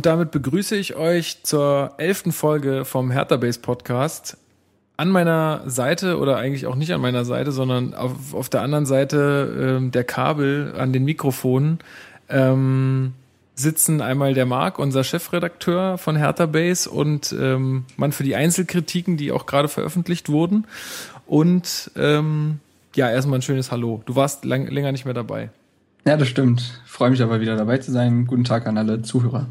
Und damit begrüße ich euch zur elften Folge vom Hertha Base Podcast. An meiner Seite oder eigentlich auch nicht an meiner Seite, sondern auf, auf der anderen Seite ähm, der Kabel an den Mikrofonen ähm, sitzen einmal der Marc, unser Chefredakteur von Hertha Base und ähm, Mann für die Einzelkritiken, die auch gerade veröffentlicht wurden. Und ähm, ja, erstmal ein schönes Hallo. Du warst lang, länger nicht mehr dabei. Ja, das stimmt. Freue mich aber wieder dabei zu sein. Guten Tag an alle Zuhörer.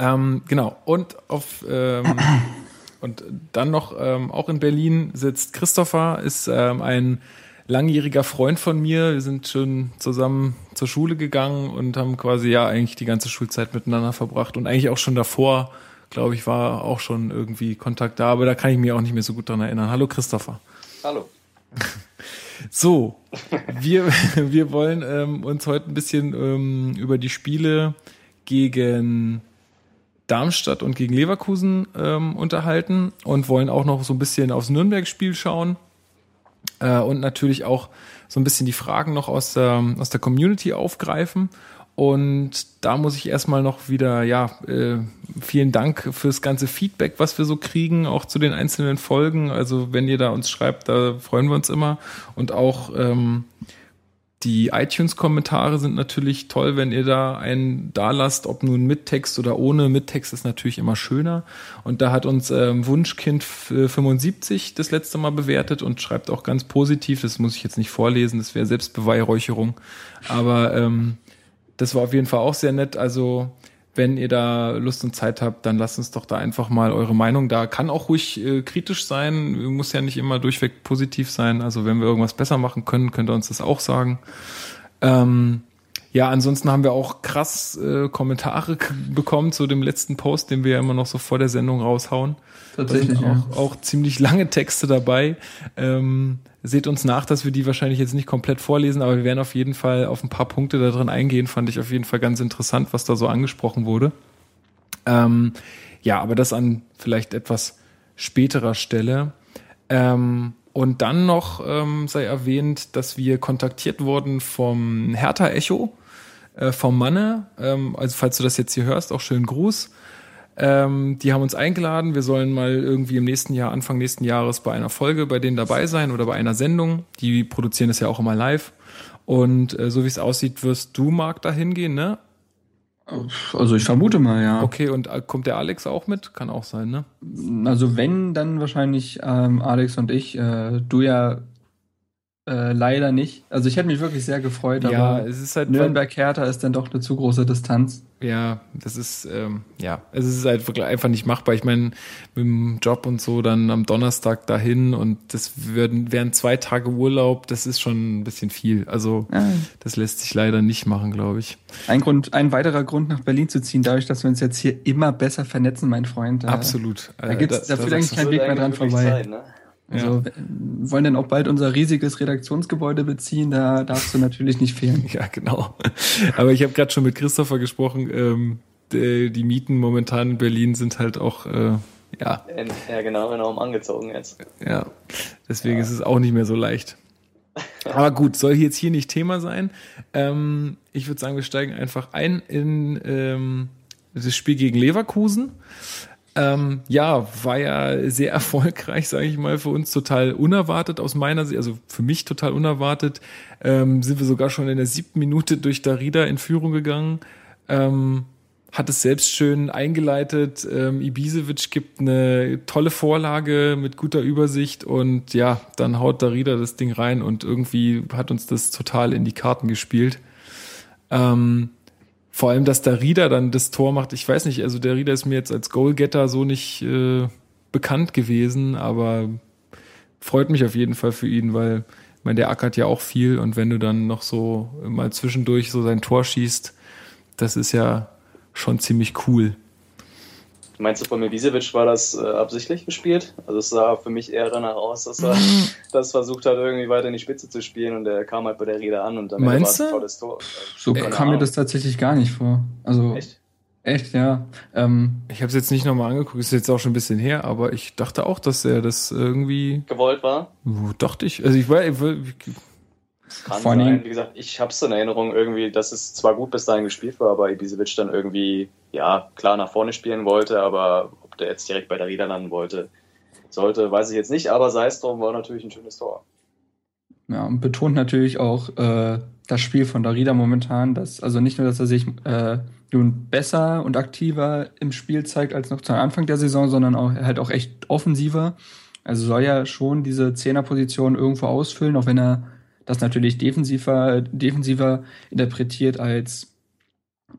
Ähm, genau. Und auf ähm, und dann noch ähm, auch in Berlin sitzt Christopher, ist ähm, ein langjähriger Freund von mir. Wir sind schon zusammen zur Schule gegangen und haben quasi ja eigentlich die ganze Schulzeit miteinander verbracht und eigentlich auch schon davor, glaube ich, war auch schon irgendwie Kontakt da, aber da kann ich mich auch nicht mehr so gut dran erinnern. Hallo Christopher. Hallo. So, wir, wir wollen ähm, uns heute ein bisschen ähm, über die Spiele gegen Darmstadt und gegen Leverkusen ähm, unterhalten und wollen auch noch so ein bisschen aufs Nürnberg-Spiel schauen äh, und natürlich auch so ein bisschen die Fragen noch aus der, aus der Community aufgreifen. Und da muss ich erstmal noch wieder, ja, äh, vielen Dank fürs ganze Feedback, was wir so kriegen, auch zu den einzelnen Folgen. Also wenn ihr da uns schreibt, da freuen wir uns immer. Und auch ähm, die iTunes-Kommentare sind natürlich toll, wenn ihr da einen da lasst, ob nun mit Text oder ohne. Mit Text ist natürlich immer schöner. Und da hat uns ähm, Wunschkind 75 das letzte Mal bewertet und schreibt auch ganz positiv. Das muss ich jetzt nicht vorlesen, das wäre Selbstbeweihräucherung. Aber ähm, das war auf jeden Fall auch sehr nett. Also wenn ihr da Lust und Zeit habt, dann lasst uns doch da einfach mal eure Meinung da. Kann auch ruhig äh, kritisch sein, muss ja nicht immer durchweg positiv sein. Also wenn wir irgendwas besser machen können, könnt ihr uns das auch sagen. Ähm, ja, ansonsten haben wir auch krass äh, Kommentare bekommen zu dem letzten Post, den wir ja immer noch so vor der Sendung raushauen. Tatsächlich, Da sind auch, auch ziemlich lange Texte dabei. Ähm, seht uns nach, dass wir die wahrscheinlich jetzt nicht komplett vorlesen, aber wir werden auf jeden Fall auf ein paar Punkte da drin eingehen. Fand ich auf jeden Fall ganz interessant, was da so angesprochen wurde. Ähm, ja, aber das an vielleicht etwas späterer Stelle. Ähm, und dann noch ähm, sei erwähnt, dass wir kontaktiert wurden vom Hertha Echo, äh, vom Manne. Ähm, also falls du das jetzt hier hörst, auch schönen Gruß. Ähm, die haben uns eingeladen. Wir sollen mal irgendwie im nächsten Jahr, Anfang nächsten Jahres bei einer Folge bei denen dabei sein oder bei einer Sendung. Die produzieren das ja auch immer live. Und äh, so wie es aussieht, wirst du, Marc, da hingehen, ne? Also ich vermute mal, ja. Okay, und äh, kommt der Alex auch mit? Kann auch sein, ne? Also wenn, dann wahrscheinlich ähm, Alex und ich. Äh, du ja äh, leider nicht. Also ich hätte mich wirklich sehr gefreut, Ja, aber es ist halt Nürnberg-Hertha ist dann doch eine zu große Distanz. Ja, das ist, ähm, ja, es ist halt wirklich einfach nicht machbar. Ich meine, mit dem Job und so dann am Donnerstag dahin und das würden, wären zwei Tage Urlaub, das ist schon ein bisschen viel. Also, Ja. das lässt sich leider nicht machen, glaube ich. Ein Grund, ein weiterer Grund nach Berlin zu ziehen, dadurch, dass wir uns jetzt hier immer besser vernetzen, mein Freund. Äh, Absolut. Da gibt's, da, führt eigentlich kein Weg mehr dran vorbei. Zeit, ne? Also wir wollen dann auch bald unser riesiges Redaktionsgebäude beziehen, da darfst du natürlich nicht fehlen. Ja, genau. Aber ich habe gerade schon mit Christopher gesprochen. Ähm, die, die Mieten momentan in Berlin sind halt auch, äh, ja, Ja, genau, enorm angezogen jetzt. Ja, deswegen ist es auch nicht mehr so leicht. Aber gut, soll jetzt hier nicht Thema sein. Ähm, ich würde sagen, wir steigen einfach ein in ähm, das Spiel gegen Leverkusen. Ähm, ja, war ja sehr erfolgreich, sage ich mal, für uns total unerwartet aus meiner Sicht, also für mich total unerwartet. Ähm, sind wir sogar schon in der siebten Minute durch Darida in Führung gegangen. Ähm, hat es selbst schön eingeleitet. Ähm, Ibisevic gibt eine tolle Vorlage mit guter Übersicht und ja, dann haut Darida das Ding rein und irgendwie hat uns das total in die Karten gespielt. Ähm, vor allem, dass Darida dann das Tor macht, ich weiß nicht, also Darida ist mir jetzt als Goalgetter so nicht, äh, bekannt gewesen, aber freut mich auf jeden Fall für ihn, weil ich meine, der ackert ja auch viel und wenn du dann noch so mal zwischendurch so sein Tor schießt, das ist ja schon ziemlich cool. Meinst du, von Milicevic war das äh, absichtlich gespielt? Also es sah für mich eher danach aus, dass er das versucht hat, irgendwie weiter in die Spitze zu spielen und er kam halt bei der Rede an und dann war es ein tolles Tor. So Keine kam mir das tatsächlich gar nicht vor. Also echt, Echt? ja. Ähm, Ich habe es jetzt nicht nochmal angeguckt, ist jetzt auch schon ein bisschen her, aber ich dachte auch, dass er das irgendwie, Gewollt war? dachte ich, also ich war, ich, Kann Vor sein. Wie gesagt, ich habe es in Erinnerung irgendwie, dass es zwar gut bis dahin gespielt war, aber Ibisevic dann irgendwie, ja, klar nach vorne spielen wollte, aber ob der jetzt direkt bei der Rieder landen wollte, sollte, weiß ich jetzt nicht, aber sei es drum, war natürlich ein schönes Tor. Ja, und betont natürlich auch äh, das Spiel von Darida momentan, dass also nicht nur, dass er sich äh, nun besser und aktiver im Spiel zeigt als noch zu Anfang der Saison, sondern auch halt auch echt offensiver. Also soll ja schon diese Zehnerposition irgendwo ausfüllen, auch wenn er das natürlich defensiver, defensiver interpretiert als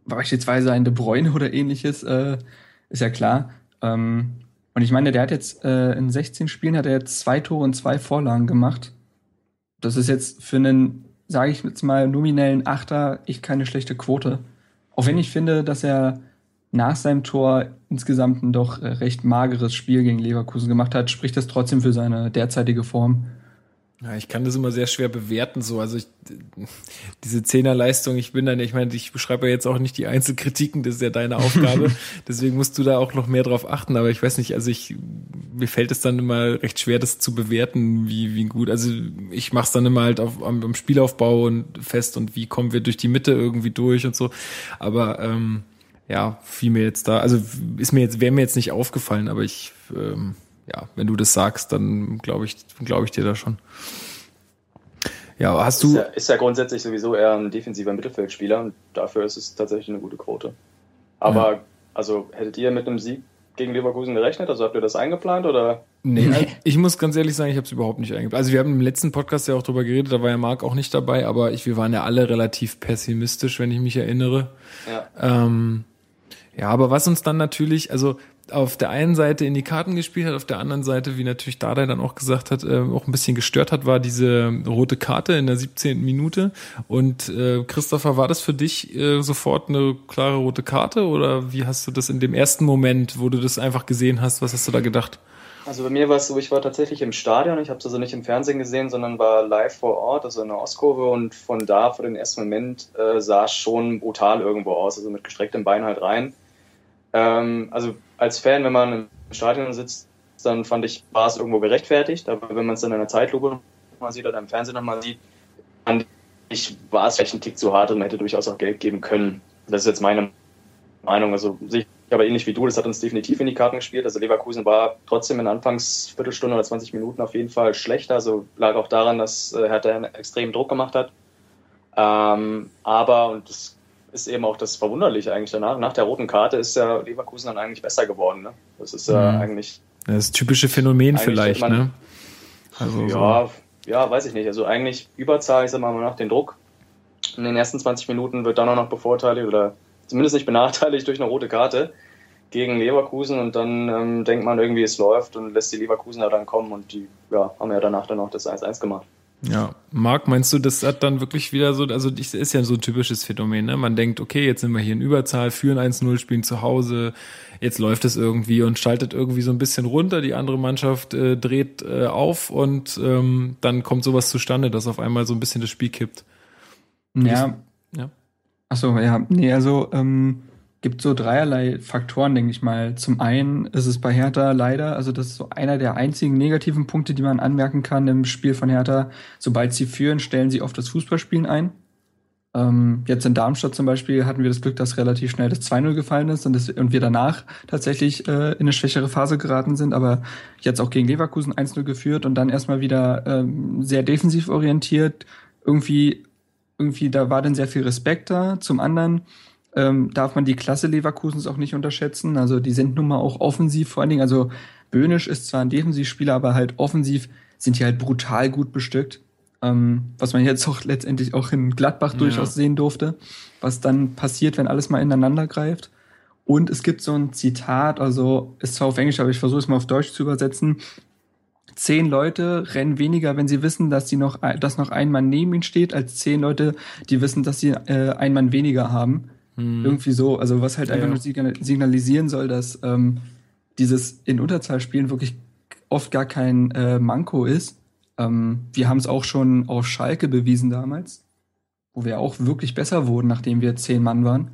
beispielsweise ein De Bruyne oder ähnliches, äh, ist ja klar. Ähm, und ich meine, der hat jetzt äh, in 16 Spielen hat er jetzt zwei Tore und zwei Vorlagen gemacht. Das ist jetzt für einen, sage ich jetzt mal, nominellen Achter echt keine schlechte Quote. Auch wenn ich finde, dass er nach seinem Tor insgesamt ein doch äh, recht mageres Spiel gegen Leverkusen gemacht hat, spricht das trotzdem für seine derzeitige Form. Ja, ich kann das immer sehr schwer bewerten, so. Also ich, diese Zehnerleistung, ich bin dann, ich meine, ich beschreibe ja jetzt auch nicht die Einzelkritiken, das ist ja deine Aufgabe. Deswegen musst du da auch noch mehr drauf achten. Aber ich weiß nicht, also ich, mir fällt es dann immer recht schwer, das zu bewerten, wie, wie gut. Also ich mache es dann immer halt auf, am, am Spielaufbau und fest und wie kommen wir durch die Mitte irgendwie durch und so. Aber ähm, ja, fiel mir jetzt da, also ist mir jetzt, wäre mir jetzt nicht aufgefallen, aber ich, ähm, ja, wenn du das sagst, dann glaube ich, glaube ich dir da schon. Ja, hast Ist du, ja, ist ja grundsätzlich sowieso eher ein defensiver Mittelfeldspieler und dafür ist es tatsächlich eine gute Quote. Aber, also, hättet ihr mit einem Sieg gegen Leverkusen gerechnet? Also habt ihr das eingeplant oder? nee, also ich muss ganz ehrlich sagen, ich habe es überhaupt nicht eingeplant. Also wir haben im letzten Podcast ja auch drüber geredet, da war ja Marc auch nicht dabei, aber ich, wir waren ja alle relativ pessimistisch, wenn ich mich erinnere. Ja. Ähm, ja, aber was uns dann natürlich, also auf der einen Seite in die Karten gespielt hat, auf der anderen Seite, wie natürlich Dardai dann auch gesagt hat, äh, auch ein bisschen gestört hat, war diese rote Karte in der 17. Minute. Und äh, Christopher, war das für dich äh, sofort eine klare rote Karte oder wie hast du das in dem ersten Moment, wo du das einfach gesehen hast, was hast du da gedacht? Also bei mir war es so, ich war tatsächlich im Stadion, ich habe es also nicht im Fernsehen gesehen, sondern war live vor Ort, also in der Ostkurve und von da, für den ersten Moment, äh, sah es schon brutal irgendwo aus, also mit gestrecktem Bein halt rein. Ähm, also als Fan, wenn man im Stadion sitzt, dann fand ich, war es irgendwo gerechtfertigt, aber wenn man es dann in der Zeitlupe mal sieht oder im Fernsehen nochmal sieht, fand ich, war es vielleicht ein Tick zu hart und man hätte durchaus auch Geld geben können. Das ist jetzt meine Meinung, also sehe ich aber ähnlich wie du, das hat uns definitiv in die Karten gespielt. Also Leverkusen war trotzdem in Anfangs Viertelstunde oder 20 Minuten auf jeden Fall schlechter. Also lag auch daran, dass äh, Hertha extremen Druck gemacht hat. Ähm, aber, und das ist eben auch das Verwunderliche eigentlich danach, nach der roten Karte ist ja Leverkusen dann eigentlich besser geworden. Ne? Das ist ja Mhm. eigentlich, Das typische Phänomen vielleicht, man- ne? Also so. ja, ja, weiß ich nicht. Also eigentlich Überzahl, ich sag mal nach den Druck. In den ersten 20 Minuten wird dann auch noch bevorteiligt oder zumindest nicht benachteiligt durch eine rote Karte gegen Leverkusen und dann ähm, denkt man irgendwie, es läuft und lässt die Leverkusener dann kommen und die ja, haben ja danach dann auch das 1-1 gemacht. Ja, Marc, meinst du, das hat dann wirklich wieder so, also das ist ja so ein typisches Phänomen, ne? Man denkt, okay, jetzt sind wir hier in Überzahl, führen 1-0, spielen zu Hause, jetzt läuft es irgendwie und schaltet irgendwie so ein bisschen runter, die andere Mannschaft äh, dreht äh, auf und ähm, dann kommt sowas zustande, dass auf einmal so ein bisschen das Spiel kippt. Ja. Ja. Ach so, ja. Nee, also ähm, gibt so dreierlei Faktoren, denke ich mal. Zum einen ist es bei Hertha leider, also das ist so einer der einzigen negativen Punkte, die man anmerken kann im Spiel von Hertha. Sobald sie führen, stellen sie oft das Fußballspielen ein. Ähm, jetzt in Darmstadt zum Beispiel hatten wir das Glück, dass relativ schnell das 2-0 gefallen ist und, das, und wir danach tatsächlich äh, in eine schwächere Phase geraten sind, aber jetzt auch gegen Leverkusen 1-0 geführt und dann erstmal wieder ähm, sehr defensiv orientiert. Irgendwie, irgendwie, da war dann sehr viel Respekt da. Zum anderen ähm, darf man die Klasse Leverkusens auch nicht unterschätzen. Also die sind nun mal auch offensiv vor allen Dingen. Also Böhnisch ist zwar ein Defensivspieler, aber halt offensiv sind die halt brutal gut bestückt. Ähm, was man jetzt auch letztendlich auch in Gladbach Ja. durchaus sehen durfte, was dann passiert, wenn alles mal ineinander greift. Und es gibt so ein Zitat, also ist zwar auf Englisch, aber ich versuche es mal auf Deutsch zu übersetzen. Zehn Leute rennen weniger, wenn sie wissen, dass sie noch, dass noch ein Mann neben ihnen steht, als zehn Leute, die wissen, dass sie äh, einen Mann weniger haben. Hm. Irgendwie so, also was halt ja, einfach nur signalisieren soll, dass ähm, dieses in Unterzahl spielen wirklich oft gar kein äh, Manko ist. Ähm, wir haben es auch schon auf Schalke bewiesen damals, wo wir auch wirklich besser wurden, nachdem wir zehn Mann waren.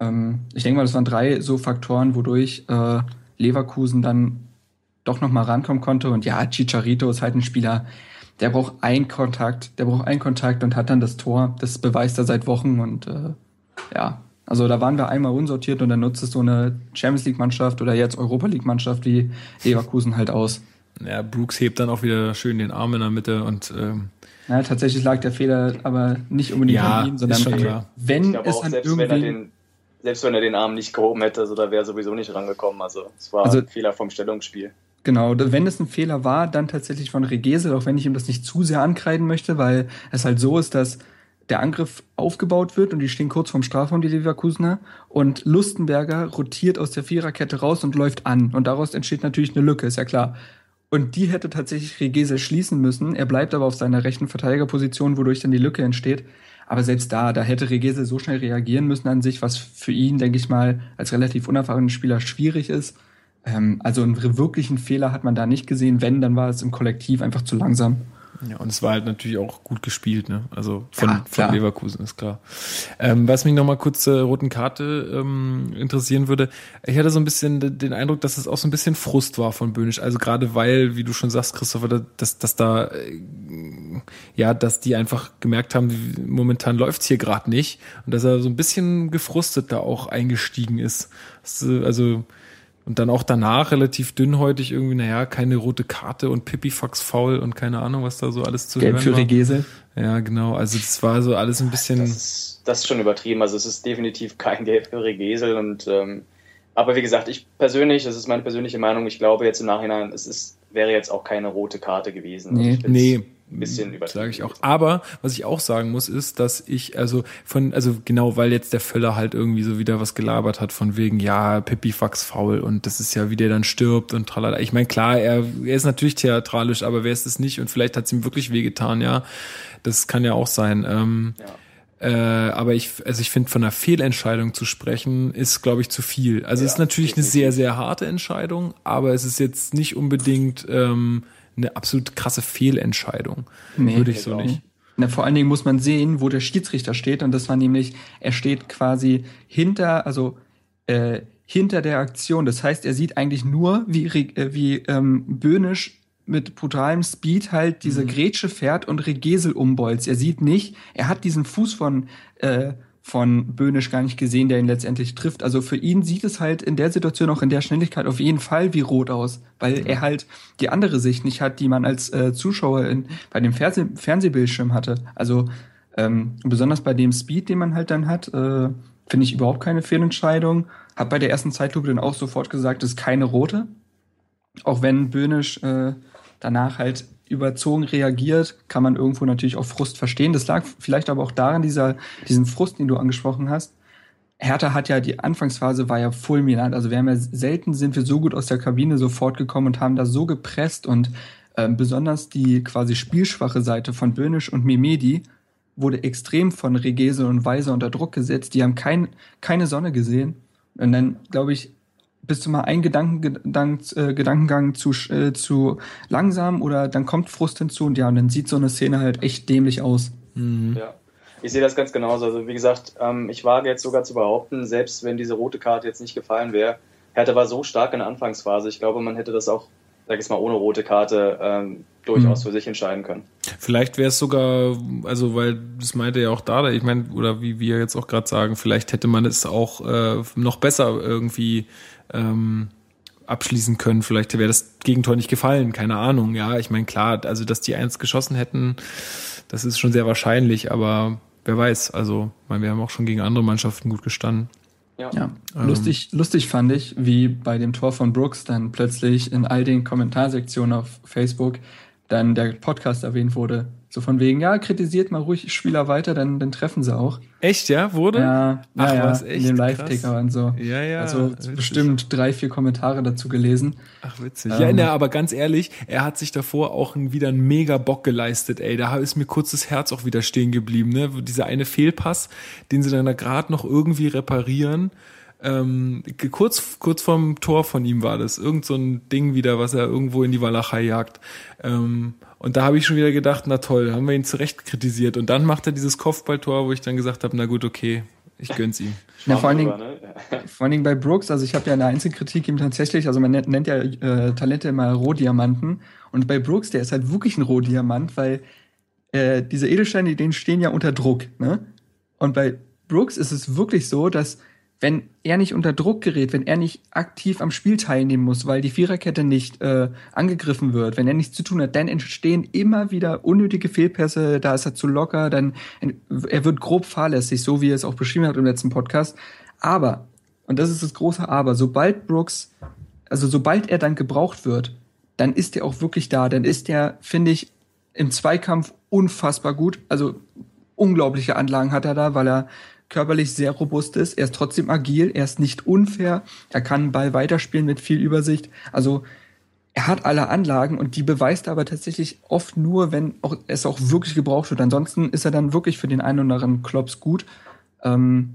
Ähm, ich denke mal, das waren drei so Faktoren, wodurch äh, Leverkusen dann doch noch mal rankommen konnte. Und ja, Chicharito ist halt ein Spieler, der braucht einen Kontakt, der braucht einen Kontakt und hat dann das Tor. Das beweist er seit Wochen und äh, ja, also da waren wir einmal unsortiert und dann nutzt es so eine Champions League Mannschaft oder jetzt Europa League Mannschaft wie Leverkusen halt aus. Ja, Brooks hebt dann auch wieder schön den Arm in der Mitte und ähm ja, tatsächlich lag der Fehler aber nicht unbedingt ja, an ihm, sondern schon klar. wenn es an selbst wenn er den selbst wenn er den Arm nicht gehoben hätte, also da wäre sowieso nicht rangekommen. Also es war also, ein Fehler vom Stellungsspiel. Genau, wenn es ein Fehler war, dann tatsächlich von Regesel, auch wenn ich ihm das nicht zu sehr ankreiden möchte, weil es halt so ist, dass der Angriff aufgebaut wird und die stehen kurz vorm Strafraum, die Leverkusener, und Lustenberger rotiert aus der Viererkette raus und läuft an. Und daraus entsteht natürlich eine Lücke, ist ja klar. Und die hätte tatsächlich Regesel schließen müssen. Er bleibt aber auf seiner rechten Verteidigerposition, wodurch dann die Lücke entsteht. Aber selbst da, da hätte Regesel so schnell reagieren müssen an sich, was für ihn, denke ich mal, als relativ unerfahrener Spieler schwierig ist. Ähm, also einen wirklichen Fehler hat man da nicht gesehen. Wenn, dann war es im Kollektiv einfach zu langsam. Ja, und es war halt natürlich auch gut gespielt, ne? Also von, ja, von Leverkusen ist klar. Ähm, was mich nochmal kurz zur roten Karte ähm, interessieren würde, ich hatte so ein bisschen den Eindruck, dass es auch so ein bisschen Frust war von Böhnisch. Also gerade weil, wie du schon sagst, Christopher, dass, dass da äh, ja, dass die einfach gemerkt haben, momentan läuft's hier gerade nicht und dass er so ein bisschen gefrustet da auch eingestiegen ist. Also und dann auch danach relativ dünnhäutig irgendwie, naja, keine rote Karte und Pipifax faul und keine Ahnung, was da so alles zu Gelb hören für Regese. Ja, genau. Also das war so alles ein bisschen. Das ist, das ist schon übertrieben. Also es ist definitiv kein Gelb für Regesel und ähm, aber wie gesagt, ich persönlich, das ist meine persönliche Meinung, ich glaube jetzt im Nachhinein, es ist, wäre jetzt auch keine rote Karte gewesen. Nee, also nee ein bisschen übertrieben. Sage ich auch. Aber was ich auch sagen muss, ist, dass ich also von also genau, weil jetzt der Völler halt irgendwie so wieder was gelabert hat von wegen ja Pipifax faul und das ist ja wie der dann stirbt und tralala. Ich meine klar, er, er ist natürlich theatralisch, aber wer ist es nicht und vielleicht hat es ihm wirklich wehgetan, ja. Das kann ja auch sein. Ähm, ja. Äh, aber ich, also ich finde, von einer Fehlentscheidung zu sprechen, ist, glaube ich, zu viel. Also ja, es ist natürlich definitiv. eine sehr, sehr harte Entscheidung, aber es ist jetzt nicht unbedingt ähm, eine absolut krasse Fehlentscheidung. Nee, Würde ich so nicht. Na, vor allen Dingen muss man sehen, wo der Schiedsrichter steht. Und das war nämlich, er steht quasi hinter, also äh, hinter der Aktion. Das heißt, er sieht eigentlich nur, wie, äh, wie ähm, Böhnisch mit brutalem Speed halt diese mhm. Grätsche fährt und Regesel umbolzt. Er sieht nicht, er hat diesen Fuß von äh, von Böhnisch gar nicht gesehen, der ihn letztendlich trifft. Also für ihn sieht es halt in der Situation auch in der Schnelligkeit auf jeden Fall wie rot aus, weil er halt die andere Sicht nicht hat, die man als äh, Zuschauer in, bei dem Fernseh Fernsehbildschirm hatte. Also ähm, besonders bei dem Speed, den man halt dann hat, äh, finde ich überhaupt keine Fehlentscheidung. Hab bei der ersten Zeitlupe dann auch sofort gesagt, es ist keine rote. Auch wenn Böhnisch äh, danach halt überzogen reagiert, kann man irgendwo natürlich auch Frust verstehen. Das lag vielleicht aber auch daran, dieser, diesen Frust, den du angesprochen hast. Hertha hat ja die Anfangsphase war ja fulminant. Also wir haben ja selten sind wir so gut aus der Kabine sofort gekommen und haben da so gepresst und äh, besonders die quasi spielschwache Seite von Böhnisch und Mimedi wurde extrem von Regese und Weiser unter Druck gesetzt. Die haben kein, keine Sonne gesehen. Und dann, glaube ich, bist du mal ein Gedankengang, äh, Gedankengang zu, äh, zu langsam oder dann kommt Frust hinzu und ja, und dann sieht so eine Szene halt echt dämlich aus. Mhm. Ja. Ich sehe das ganz genauso. Also wie gesagt, ähm, ich wage jetzt sogar zu behaupten, selbst wenn diese rote Karte jetzt nicht gefallen wäre, Hertha war so stark in der Anfangsphase. Ich glaube, man hätte das auch, sag ich mal, ohne rote Karte ähm, durchaus mhm. für sich entscheiden können. Vielleicht wäre es sogar, also weil das meinte ja auch da, ich meine, oder wie wir jetzt auch gerade sagen, vielleicht hätte man es auch äh, noch besser irgendwie ähm, abschließen können. Vielleicht wäre das Gegentor nicht gefallen, keine Ahnung. Ja, ich meine, klar, also dass die eins geschossen hätten, das ist schon sehr wahrscheinlich, aber wer weiß. Also, meine, wir haben auch schon gegen andere Mannschaften gut gestanden. Ja. ja. Ähm, lustig, lustig fand ich, wie bei dem Tor von Brooks dann plötzlich in all den Kommentarsektionen auf Facebook dann der Podcast erwähnt wurde. So von wegen, ja, kritisiert mal ruhig Spieler weiter, dann, dann treffen sie auch. Echt, ja? Wurde? Ja, Ach, ja, ja was, in echt? dem Krass. Live-Ticker und so. Ja, ja. Also witzig. bestimmt drei, vier Kommentare dazu gelesen. Ach, witzig. Ähm. ja, na, aber ganz ehrlich, er hat sich davor auch wieder einen mega Bock geleistet, ey. Da ist mir kurz das Herz auch wieder stehen geblieben, ne? Dieser eine Fehlpass, den sie dann da gerade noch irgendwie reparieren. Ähm, kurz, kurz vorm Tor von ihm war das. Irgend so ein Ding wieder, was er irgendwo in die Walachei jagt. Ähm, und da habe ich schon wieder gedacht, na toll, haben wir ihn zurecht kritisiert. Und dann macht er dieses Kopfballtor, wo ich dann gesagt habe, na gut, okay, ich gönn's ihm. Ja, vor allen Dingen, ne? Vor allen Dingen bei Brooks, also ich habe ja eine Einzelkritik ihm tatsächlich, also man nennt, ja äh, Talente immer Rohdiamanten. Und bei Brooks, der ist halt wirklich ein Rohdiamant, weil äh, diese Edelsteine, denen stehen ja unter Druck. Ne? Und bei Brooks ist es wirklich so, dass wenn er nicht unter Druck gerät, wenn er nicht aktiv am Spiel teilnehmen muss, weil die Viererkette nicht äh, angegriffen wird, wenn er nichts zu tun hat, dann entstehen immer wieder unnötige Fehlpässe, da ist er zu locker, dann er wird grob fahrlässig, so wie er es auch beschrieben hat im letzten Podcast. Aber, und das ist das große Aber, sobald Brooks, also sobald er dann gebraucht wird, dann ist er auch wirklich da. Dann ist er, finde ich, im Zweikampf unfassbar gut. Also unglaubliche Anlagen hat er da, weil er körperlich sehr robust ist. Er ist trotzdem agil, er ist nicht unfair, er kann den Ball weiterspielen mit viel Übersicht. Also er hat alle Anlagen und die beweist er aber tatsächlich oft nur, wenn auch, es auch wirklich gebraucht wird. Ansonsten ist er dann wirklich für den einen oder anderen Klops gut. Ähm,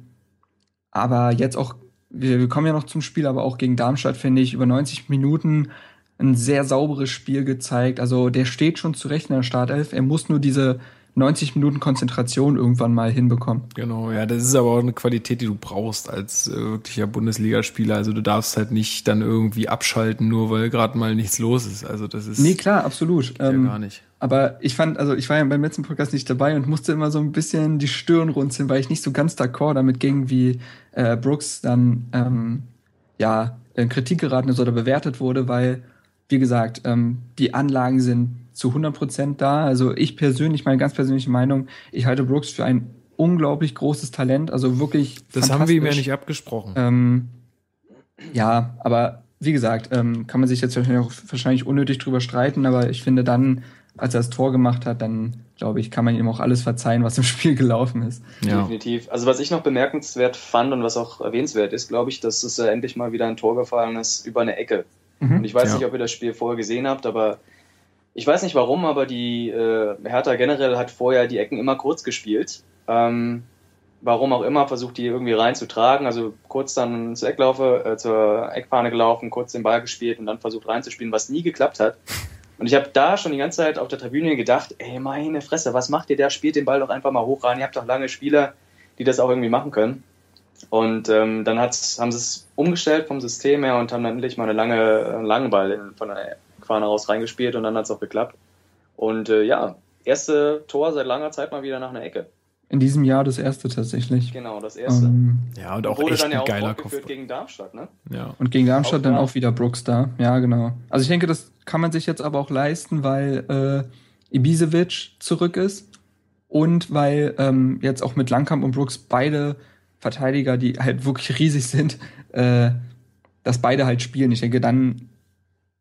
aber jetzt auch, wir, wir kommen ja noch zum Spiel, aber auch gegen Darmstadt finde ich über 90 Minuten ein sehr sauberes Spiel gezeigt. Also der steht schon zurecht in der Startelf. Er muss nur diese 90 Minuten Konzentration irgendwann mal hinbekommen. Genau, ja, das ist aber auch eine Qualität, die du brauchst als äh, wirklicher Bundesligaspieler. Also du darfst halt nicht dann irgendwie abschalten, nur weil gerade mal nichts los ist. Also das ist Nee, klar, absolut. ja Ähm, gar nicht. Aber ich fand, also ich war ja beim letzten Podcast nicht dabei und musste immer so ein bisschen die Stirn runzeln, weil ich nicht so ganz d'accord damit ging, wie äh, Brooks dann ähm, ja in Kritik geraten ist oder bewertet wurde, weil, wie gesagt, ähm, die Anlagen sind zu 100% da. Also ich persönlich, meine ganz persönliche Meinung, ich halte Brooks für ein unglaublich großes Talent, also wirklich Das haben wir ihm ja nicht abgesprochen. Ähm, ja, aber wie gesagt, ähm, kann man sich jetzt wahrscheinlich, unnötig drüber streiten, aber ich finde dann, als er das Tor gemacht hat, dann glaube ich, kann man ihm auch alles verzeihen, was im Spiel gelaufen ist. ja. Definitiv. Also was ich noch bemerkenswert fand und was auch erwähnenswert ist, glaube ich, dass es äh, endlich mal wieder ein Tor gefallen ist über eine Ecke. Und ich weiß Ja. nicht, ob ihr das Spiel vorher gesehen habt, aber ich weiß nicht warum, aber die äh, Hertha generell hat vorher die Ecken immer kurz gespielt. Ähm, warum auch immer, versucht die irgendwie reinzutragen. Also kurz dann zur Ecklaufe, äh, zur Eckfahne gelaufen, kurz den Ball gespielt und dann versucht reinzuspielen, was nie geklappt hat. Und ich habe da schon die ganze Zeit auf der Tribüne gedacht, ey, meine Fresse, was macht ihr da? Spielt den Ball doch einfach mal hoch rein. Ihr habt doch lange Spieler, die das auch irgendwie machen können. Und ähm, dann haben sie es umgestellt vom System her und haben dann endlich mal eine lange, einen langen Ball von der Fahne raus reingespielt und dann hat's auch geklappt. Und äh, ja, erste Tor seit langer Zeit mal wieder nach einer Ecke. In diesem Jahr das erste tatsächlich. Genau, das erste. Ähm, ja, und auch Wurde echt dann ja ein auch geiler fortgeführt Kopf. gegen Darmstadt, ne? Ja. und gegen Darmstadt Auch dann da. auch wieder Brooks da. Ja, genau. Also ich denke, das kann man sich jetzt aber auch leisten, weil äh, Ibisevic zurück ist und weil ähm, jetzt auch mit Langkamp und Brooks beide Verteidiger, die halt wirklich riesig sind, äh, dass beide halt spielen. Ich denke, dann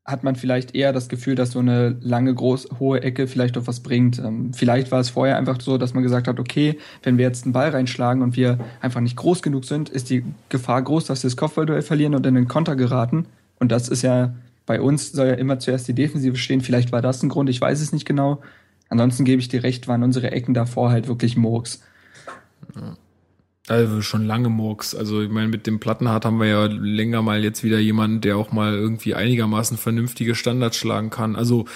hat man vielleicht eher das Gefühl, dass so eine lange, groß, hohe Ecke vielleicht auch was bringt. Ähm, vielleicht war es vorher einfach so, dass man gesagt hat, okay, wenn wir jetzt einen Ball reinschlagen und wir einfach nicht groß genug sind, ist die Gefahr groß, dass wir das Kopfballduell verlieren und in den Konter geraten. Und das ist ja, bei uns soll ja immer zuerst die Defensive stehen. Vielleicht war das ein Grund, ich weiß es nicht genau. Ansonsten gebe ich dir recht, waren unsere Ecken davor halt wirklich Murks. Also schon lange Murks. Also ich meine, mit dem Plattenhardt haben wir ja länger mal jetzt wieder jemanden, der auch mal irgendwie einigermaßen vernünftige Standards schlagen kann. Also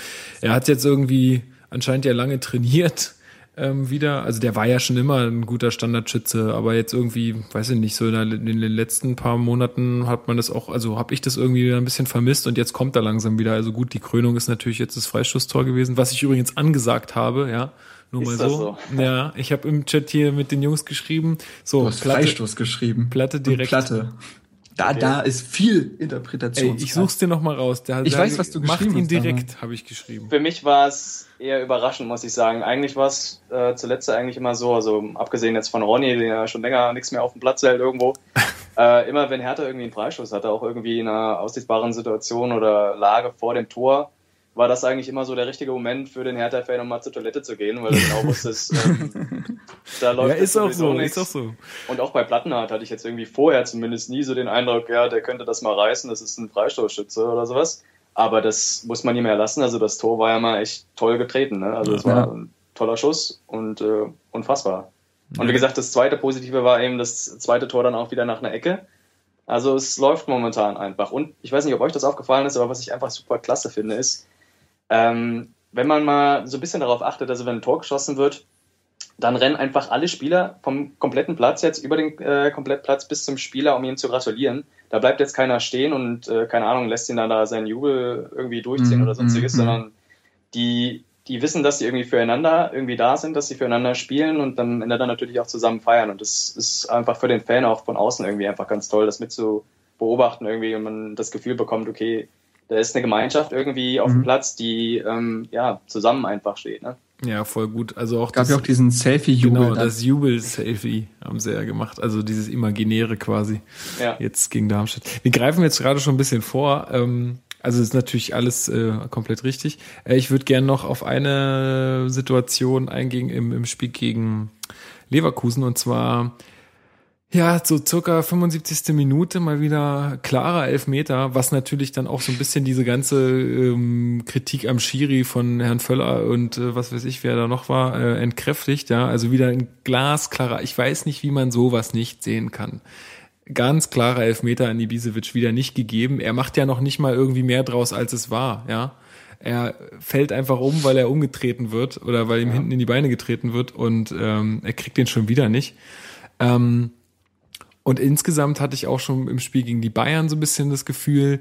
er hat jetzt irgendwie anscheinend ja lange trainiert ähm, wieder. Also der war ja schon immer ein guter Standardschütze, aber jetzt irgendwie, weiß ich nicht, so in, der, in den letzten paar Monaten hat man das auch, also habe ich das irgendwie wieder ein bisschen vermisst und jetzt kommt er langsam wieder. Also gut, die Krönung ist natürlich jetzt das Freistoßtor gewesen, was ich übrigens angesagt habe, ja. Nur Ist mal das so. so? Ja, ich habe im Chat hier mit den Jungs geschrieben. So, Du hast Freistoß geschrieben. Platte Und direkt. Platte. Da, da ist viel Interpretation. ich such's dir noch mal raus. Der, Ich der, weiß, was du Macht geschrieben ihn hast, direkt, habe ich geschrieben. Für mich war es eher überraschend, muss ich sagen. Eigentlich war es äh, zuletzt eigentlich immer so, also abgesehen jetzt von Ronny, der ja schon länger nichts mehr auf dem Platz hält irgendwo, äh, immer wenn Hertha irgendwie einen Freistoß hatte, auch irgendwie in einer aussichtbaren Situation oder Lage vor dem Tor, war das eigentlich immer so der richtige Moment für den Hertha-Fan, um mal zur Toilette zu gehen, weil er genau wusste, es, ähm, da läuft Ja, ist auch so, nichts. ist auch so. Und auch bei Plattenhardt hatte ich jetzt irgendwie vorher zumindest nie so den Eindruck, ja, der könnte das mal reißen, das ist ein Freistoßschütze oder sowas. Aber das muss man ihm erlassen. Also das Tor war ja mal echt toll getreten. Ne? Also es war Ja. ein toller Schuss und äh, unfassbar. Und wie gesagt, das zweite Positive war eben das zweite Tor dann auch wieder nach einer Ecke. Also es läuft momentan einfach. Und ich weiß nicht, ob euch das aufgefallen ist, aber was ich einfach super klasse finde, ist, ähm, wenn man mal so ein bisschen darauf achtet, also wenn ein Tor geschossen wird, dann rennen einfach alle Spieler vom kompletten Platz jetzt über den äh, Komplettplatz bis zum Spieler, um ihm zu gratulieren. Da bleibt jetzt keiner stehen und äh, keine Ahnung, lässt ihn dann da seinen Jubel irgendwie durchziehen Mhm, oder sonstiges, mhm, sondern die, die wissen, dass sie irgendwie füreinander irgendwie da sind, dass sie füreinander spielen und dann am Ende dann natürlich auch zusammen feiern. Und das ist einfach für den Fan auch von außen irgendwie einfach ganz toll, das mit zu beobachten irgendwie und man das Gefühl bekommt, okay, da ist eine Gemeinschaft irgendwie auf dem Mhm. Platz, die ähm, ja zusammen einfach steht. Ne? Ja, voll gut. Also auch Gab das, ja auch diesen Selfie-Jubel. genau, dann. das Jubel-Selfie haben sie ja gemacht. Also dieses Imaginäre quasi. Ja. Jetzt gegen Darmstadt. Wir greifen jetzt gerade schon ein bisschen vor. Ähm, also ist natürlich alles äh, komplett richtig. Äh, ich würde gerne noch auf eine Situation eingehen im, im Spiel gegen Leverkusen und zwar ja, so circa 75. Minute mal wieder klarer Elfmeter, was natürlich dann auch so ein bisschen diese ganze ähm, Kritik am Schiri von Herrn Völler und äh, was weiß ich, wer da noch war, äh, entkräftigt, ja. Also wieder ein glasklarer, ich weiß nicht, wie man sowas nicht sehen kann. Ganz klarer Elfmeter an Ibisevic wieder nicht gegeben. Er macht ja noch nicht mal irgendwie mehr draus, als es war, ja. Er fällt einfach um, weil er umgetreten wird oder weil ihm hinten in die Beine getreten wird und ähm, er kriegt den schon wieder nicht. Ähm, und insgesamt hatte ich auch schon im Spiel gegen die Bayern so ein bisschen das Gefühl,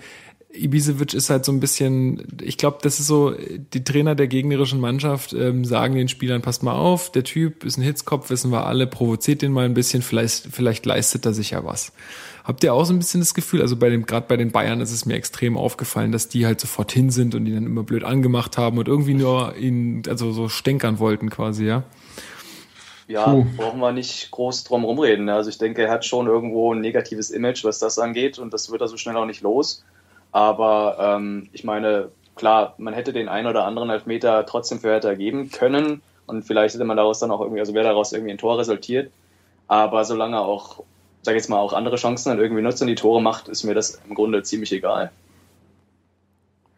Ibisevic ist halt so ein bisschen, ich glaube, das ist so, die Trainer der gegnerischen Mannschaft ähm, sagen den Spielern, passt mal auf, der Typ ist ein Hitzkopf, wissen wir alle, provoziert den mal ein bisschen, vielleicht, vielleicht leistet er sich ja was. Habt ihr auch so ein bisschen das Gefühl, also bei dem, gerade bei den Bayern ist es mir extrem aufgefallen, dass die halt sofort hin sind und ihn dann immer blöd angemacht haben und irgendwie nur ihn, also so stänkern wollten quasi, ja? Ja, Puh. brauchen wir nicht groß drum rumreden. ne? Also ich denke, er hat schon irgendwo ein negatives Image, was das angeht und das wird er so schnell auch nicht los. Aber ähm, ich meine, klar, man hätte den einen oder anderen Elfmeter trotzdem für Hertha geben können und vielleicht hätte man daraus dann auch irgendwie, also wäre daraus irgendwie ein Tor resultiert. Aber solange er auch, sag ich jetzt mal, auch andere Chancen dann irgendwie nutzt und die Tore macht, ist mir das im Grunde ziemlich egal.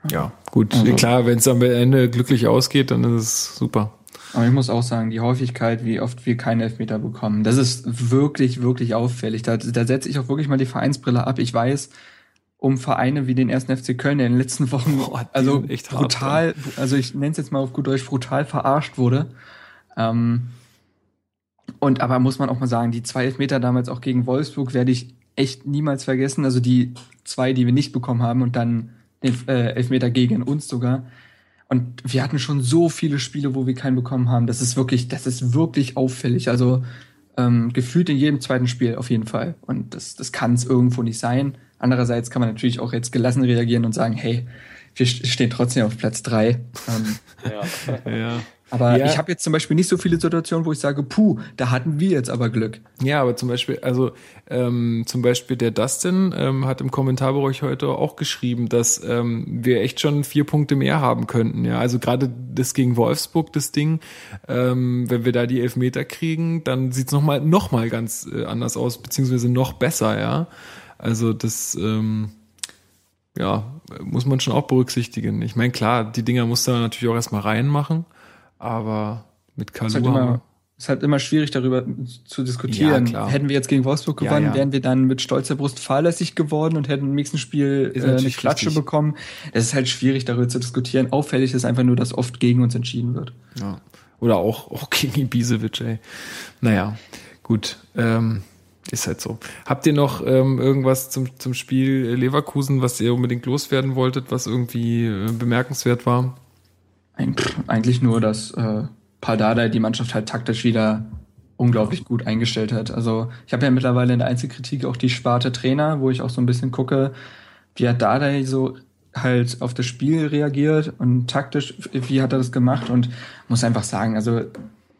Ja, gut. Also- Klar, wenn es am Ende glücklich ausgeht, dann ist es super. Aber ich muss auch sagen, die Häufigkeit, wie oft wir keine Elfmeter bekommen, das ist wirklich, wirklich auffällig. Da, da setze ich auch wirklich mal die Vereinsbrille ab. Ich weiß, um Vereine wie den ersten FC Köln, der in den letzten Wochen die also echt hart brutal, also ich nenne es jetzt mal auf gut Deutsch, brutal verarscht wurde. Ähm, und aber muss man auch mal sagen, die zwei Elfmeter damals auch gegen Wolfsburg werde ich echt niemals vergessen. Also die zwei, die wir nicht bekommen haben und dann den äh, Elfmeter gegen uns sogar. Und wir hatten schon so viele Spiele, wo wir keinen bekommen haben. Das ist wirklich, das ist wirklich auffällig. Also ähm, gefühlt in jedem zweiten Spiel auf jeden Fall. Und das, das kann es irgendwo nicht sein. Andererseits kann man natürlich auch jetzt gelassen reagieren und sagen, hey, wir st- stehen trotzdem auf Platz drei. Ähm, Ja. Ja. Aber Ja. ich habe jetzt zum Beispiel nicht so viele Situationen, wo ich sage, puh, da hatten wir jetzt aber Glück. Ja, aber zum Beispiel, also ähm, zum Beispiel der Dustin ähm, hat im Kommentarbereich heute auch geschrieben, dass ähm, wir echt schon vier Punkte mehr haben könnten. Ja, also gerade das gegen Wolfsburg, das Ding, ähm, wenn wir da die Elfmeter kriegen, dann sieht's noch mal noch mal ganz äh, anders aus, beziehungsweise noch besser. Ja, also das ähm, ja muss man schon auch berücksichtigen. Ich meine, klar, die Dinger muss da natürlich auch erstmal reinmachen, aber mit Es ist Kalu halt wir- immer, ist halt immer schwierig darüber zu diskutieren. Ja. Hätten wir jetzt gegen Wolfsburg Ja, gewonnen, ja. wären wir dann mit stolzer Brust fahrlässig geworden und hätten im nächsten Spiel äh, eine natürlich Klatsche richtig. bekommen. Es ist halt schwierig darüber zu diskutieren. Auffällig ist einfach nur, dass oft gegen uns entschieden wird. Ja. Oder auch, auch gegen Ibisevic, ey. Naja, gut. Ähm, ist halt so. Habt ihr noch ähm, irgendwas zum, zum Spiel Leverkusen, was ihr unbedingt loswerden wolltet, was irgendwie äh, bemerkenswert war? Eigentlich nur, dass äh, Pardada die Mannschaft halt taktisch wieder unglaublich gut eingestellt hat. Also ich habe ja mittlerweile in der Einzelkritik auch die Sparte Trainer, wo ich auch so ein bisschen gucke, wie hat Dardai so halt auf das Spiel reagiert und taktisch, wie hat er das gemacht und muss einfach sagen, also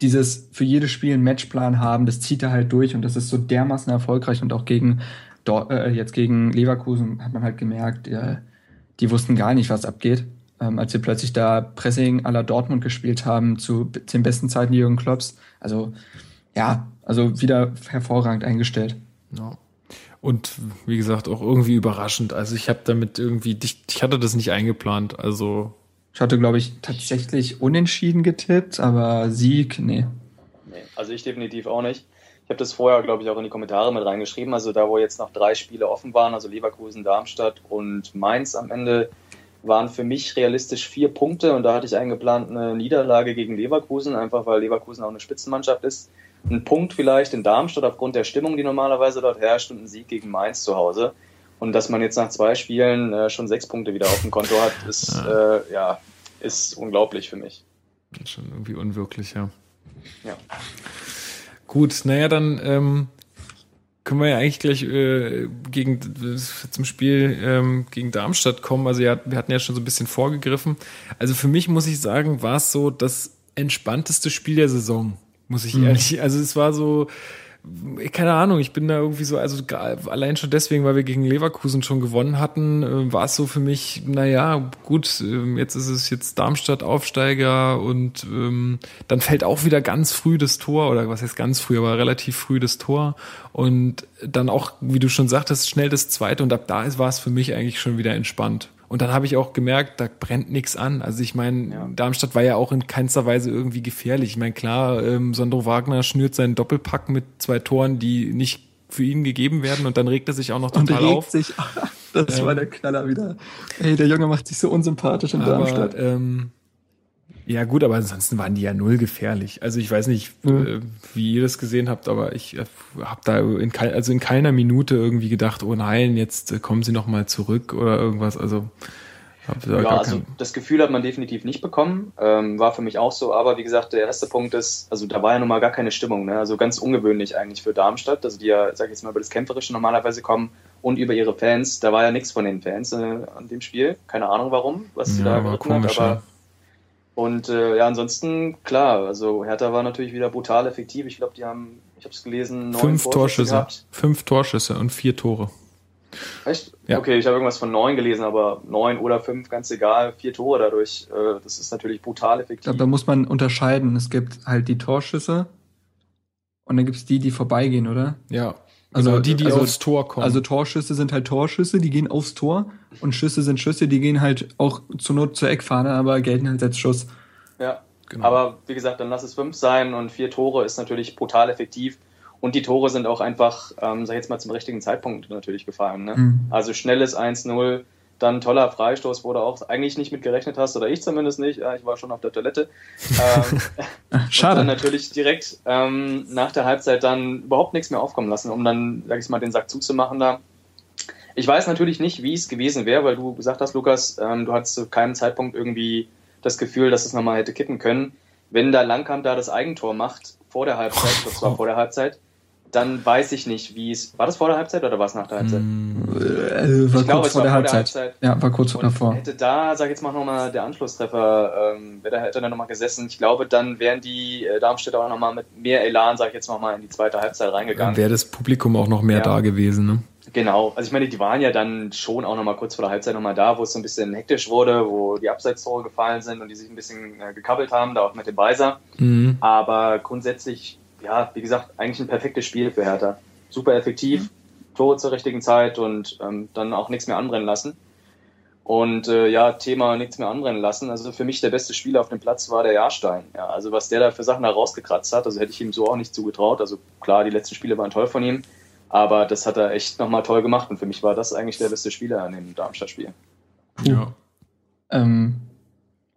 dieses für jedes Spiel einen Matchplan haben, das zieht er halt durch und das ist so dermaßen erfolgreich und auch gegen äh, jetzt gegen Leverkusen hat man halt gemerkt, äh, die wussten gar nicht, was abgeht. Ähm, als wir plötzlich da Pressing à la Dortmund gespielt haben zu den besten Zeiten Jürgen Klopps. Also ja, also wieder hervorragend eingestellt. Ja. Und wie gesagt, auch irgendwie überraschend. Also ich habe damit irgendwie, ich, ich hatte das nicht eingeplant. Also Ich hatte, glaube ich, tatsächlich unentschieden getippt, aber Sieg, nee. Nee, also ich definitiv auch nicht. Ich habe das vorher, glaube ich, auch in die Kommentare mit reingeschrieben. Also da, wo jetzt noch drei Spiele offen waren, also Leverkusen, Darmstadt und Mainz am Ende, waren für mich realistisch vier Punkte. Und da hatte ich eingeplant eine Niederlage gegen Leverkusen, einfach weil Leverkusen auch eine Spitzenmannschaft ist. Ein Punkt vielleicht in Darmstadt aufgrund der Stimmung, die normalerweise dort herrscht, und ein Sieg gegen Mainz zu Hause. Und dass man jetzt nach zwei Spielen äh, schon sechs Punkte wieder auf dem Konto hat, ist, ja. Äh, ja, ist unglaublich für mich. Schon irgendwie unwirklich, ja. Ja. Gut, naja, dann ähm, können wir ja eigentlich gleich äh, gegen zum Spiel ähm, gegen Darmstadt kommen. Also ja, wir hatten ja schon so ein bisschen vorgegriffen. Also für mich muss ich sagen, war es so das entspannteste Spiel der Saison, muss ich mhm. ehrlich. Also es war so, keine Ahnung, ich bin da irgendwie so, also allein schon deswegen, weil wir gegen Leverkusen schon gewonnen hatten, äh, war es so für mich, naja, gut, äh, jetzt ist es jetzt Darmstadt Aufsteiger und ähm, dann fällt auch wieder ganz früh das Tor, oder was heißt ganz früh, aber relativ früh das Tor und dann auch, wie du schon sagtest, schnell das zweite und ab da war es für mich eigentlich schon wieder entspannt. Und dann habe ich auch gemerkt, da brennt nichts an. Also ich meine, ja. Darmstadt war ja auch in keinster Weise irgendwie gefährlich. Ich meine, klar, ähm, Sandro Wagner schnürt seinen Doppelpack mit zwei Toren, die nicht für ihn gegeben werden und dann regt er sich auch noch total und regt auf. Sich, das ähm, war der Knaller wieder. Ey, der Junge macht sich so unsympathisch in aber, Darmstadt. Ähm, ja, gut, aber ansonsten waren die ja null gefährlich. Also ich weiß nicht, mhm. wie ihr das gesehen habt, aber ich äh, habe da in, kein, also in keiner Minute irgendwie gedacht, oh nein, jetzt äh, kommen sie noch mal zurück oder irgendwas. Also ja, also das Gefühl hat man definitiv nicht bekommen, ähm, war für mich auch so. Aber wie gesagt, der erste Punkt ist, also da war ja nun mal gar keine Stimmung, ne? also ganz ungewöhnlich eigentlich für Darmstadt, also die ja, sag ich jetzt mal, über das Kämpferische normalerweise kommen und über ihre Fans. Da war ja nichts von den Fans äh, an dem Spiel, keine Ahnung warum, was ja, sie da war komisch, hat, aber und äh, ja, ansonsten, klar, also Hertha war natürlich wieder brutal effektiv. Ich glaube, die haben, ich habe es gelesen, neun Fünf Torschüsse. Gehabt. Fünf Torschüsse und vier Tore. Echt? Ja. Okay, ich habe irgendwas von neun gelesen, aber neun oder fünf, ganz egal, vier Tore dadurch. Äh, das ist natürlich brutal effektiv. Ich glaube, da muss man unterscheiden. Es gibt halt die Torschüsse und dann gibt es die, die vorbeigehen, oder? Ja. Also genau, die, die also, aufs Tor kommen. Also Torschüsse sind halt Torschüsse, die gehen aufs Tor und Schüsse sind Schüsse, die gehen halt auch zur Not zur Eckfahne, aber gelten halt als Schuss. Ja, genau. Aber wie gesagt, dann lass es fünf sein und vier Tore ist natürlich brutal effektiv. Und die Tore sind auch einfach, ähm, sag ich jetzt mal, zum richtigen Zeitpunkt natürlich gefallen. Ne? Mhm. Also schnelles 1-0, dann toller Freistoß, wo du auch eigentlich nicht mit gerechnet hast, oder ich zumindest nicht. Ich war schon auf der Toilette. ähm, Schade. Und dann natürlich direkt ähm, nach der Halbzeit dann überhaupt nichts mehr aufkommen lassen, um dann, sag ich mal, den Sack zuzumachen da. Ich weiß natürlich nicht, wie es gewesen wäre, weil du gesagt hast, Lukas, ähm, du hattest zu keinem Zeitpunkt irgendwie das Gefühl, dass es nochmal hätte kippen können. Wenn da Langkamp da das Eigentor macht, vor der Halbzeit, das war vor der Halbzeit, dann weiß ich nicht, wie es. War das vor der Halbzeit oder war es nach der Halbzeit? Äh, war ich glaube, es war vor der Halbzeit. der Halbzeit. Ja, war kurz vor davor. Hätte da, sag ich jetzt mal nochmal, der Anschlusstreffer, ähm, wäre da hätte er nochmal gesessen. Ich glaube, dann wären die äh, Darmstädter auch nochmal mit mehr Elan, sag ich jetzt nochmal, in die zweite Halbzeit reingegangen. Wäre das Publikum auch noch mehr ja. da gewesen, ne? Genau, also ich meine, die waren ja dann schon auch nochmal kurz vor der Halbzeit nochmal da, wo es so ein bisschen hektisch wurde, wo die Abseitstore gefallen sind und die sich ein bisschen äh, gekabbelt haben, da auch mit dem Weiser. Mhm. Aber grundsätzlich ja, wie gesagt, eigentlich ein perfektes Spiel für Hertha. Super effektiv, mhm. Tore zur richtigen Zeit und ähm, dann auch nichts mehr anbrennen lassen. Und äh, ja, Thema nichts mehr anbrennen lassen. Also für mich der beste Spieler auf dem Platz war der Jahrstein. Ja, also was der da für Sachen da rausgekratzt hat, also hätte ich ihm so auch nicht zugetraut. Also klar, die letzten Spiele waren toll von ihm, aber das hat er echt nochmal toll gemacht. Und für mich war das eigentlich der beste Spieler an dem Darmstadt-Spiel. Ja. Ähm,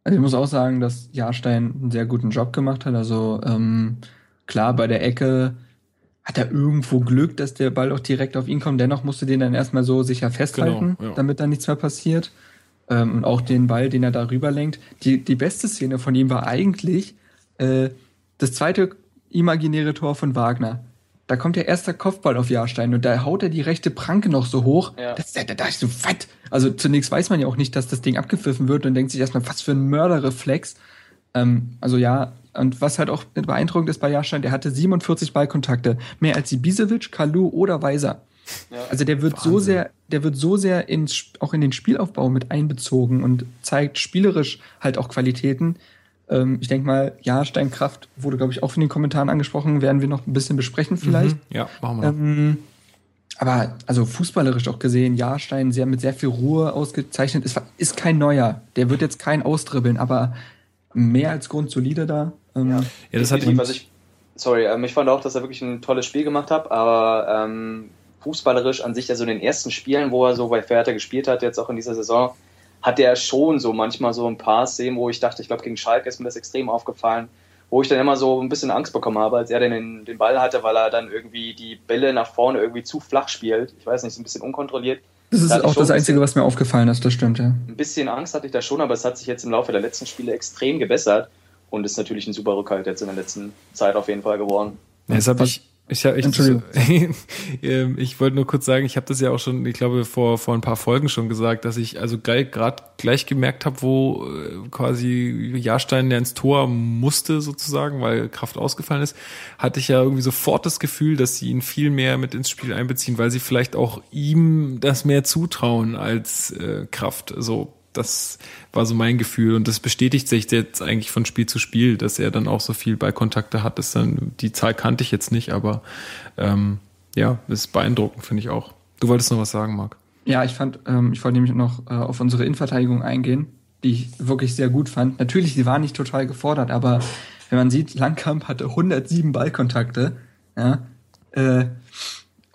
also ich muss auch sagen, dass Jahrstein einen sehr guten Job gemacht hat. Also ähm, Klar, bei der Ecke hat er irgendwo Glück, dass der Ball auch direkt auf ihn kommt. Dennoch musste den dann erstmal so sicher festhalten, genau, ja. damit da nichts mehr passiert. Ähm, und auch den Ball, den er da rüberlenkt. Die, die beste Szene von ihm war eigentlich äh, das zweite imaginäre Tor von Wagner. Da kommt der erste Kopfball auf Jahrstein und da haut er die rechte Pranke noch so hoch. Ja. Das, da, da dachte ich so, was? Also zunächst weiß man ja auch nicht, dass das Ding abgepfiffen wird und denkt sich erstmal, was für ein Mörderreflex. Ähm, also ja, und was halt auch beeindruckend ist bei Jahrstein, der hatte 47 Ballkontakte, mehr als Ibisevic, Kalu oder Weiser. Also der wird so Wahnsinn. sehr, der wird so sehr ins, auch in den Spielaufbau mit einbezogen und zeigt spielerisch halt auch Qualitäten. Ähm, ich denke mal, ja, Steinkraft wurde, glaube ich, auch in den Kommentaren angesprochen, werden wir noch ein bisschen besprechen vielleicht. Mhm. Ja, machen wir. Ähm, aber also fußballerisch auch gesehen, Jahrstein sehr mit sehr viel Ruhe ausgezeichnet. Ist, ist kein neuer. Der wird jetzt kein ausdribbeln, aber mehr als grundsolide da. Ähm, Ja. ja, das hat Definitiv, also ich, sorry, ähm, ich fand auch, dass er wirklich ein tolles Spiel gemacht hat, aber ähm, fußballerisch an sich, also in den ersten Spielen, wo er so bei Ferter gespielt hat, jetzt auch in dieser Saison, hat er schon so manchmal so ein paar Szenen, wo ich dachte, ich glaube gegen Schalke ist mir das extrem aufgefallen, wo ich dann immer so ein bisschen Angst bekommen habe, als er den, den Ball hatte, weil er dann irgendwie die Bälle nach vorne irgendwie zu flach spielt. Ich weiß nicht, so ein bisschen unkontrolliert. Das ist Da auch das ein Einzige, was mir aufgefallen ist, das stimmt, ja. Ein bisschen Angst hatte ich da schon, aber es hat sich jetzt im Laufe der letzten Spiele extrem gebessert und ist natürlich ein super Rückhalt jetzt in der letzten Zeit auf jeden Fall geworden. Ja, das habe ich. Ich, hab, ich, Entschuldigung. ich wollte nur kurz sagen, ich habe das ja auch schon, ich glaube, vor, vor ein paar Folgen schon gesagt, dass ich also gleich gerade gleich gemerkt habe, wo äh, quasi Jahrstein der ins Tor musste sozusagen, weil Kraft ausgefallen ist, hatte ich ja irgendwie sofort das Gefühl, dass sie ihn viel mehr mit ins Spiel einbeziehen, weil sie vielleicht auch ihm das mehr zutrauen als äh, Kraft. So, das war so mein Gefühl und das bestätigt sich jetzt eigentlich von Spiel zu Spiel, dass er dann auch so viel Ballkontakte hat. Das dann die Zahl kannte ich jetzt nicht, aber ähm, ja, ist beeindruckend, finde ich auch. Du wolltest noch was sagen, Marc? Ja, ich fand, ähm, ich wollte nämlich noch äh, auf unsere Innenverteidigung eingehen, die ich wirklich sehr gut fand. Natürlich, sie war nicht total gefordert, aber wenn man sieht, Langkamp hatte 107 Ballkontakte, ja, äh,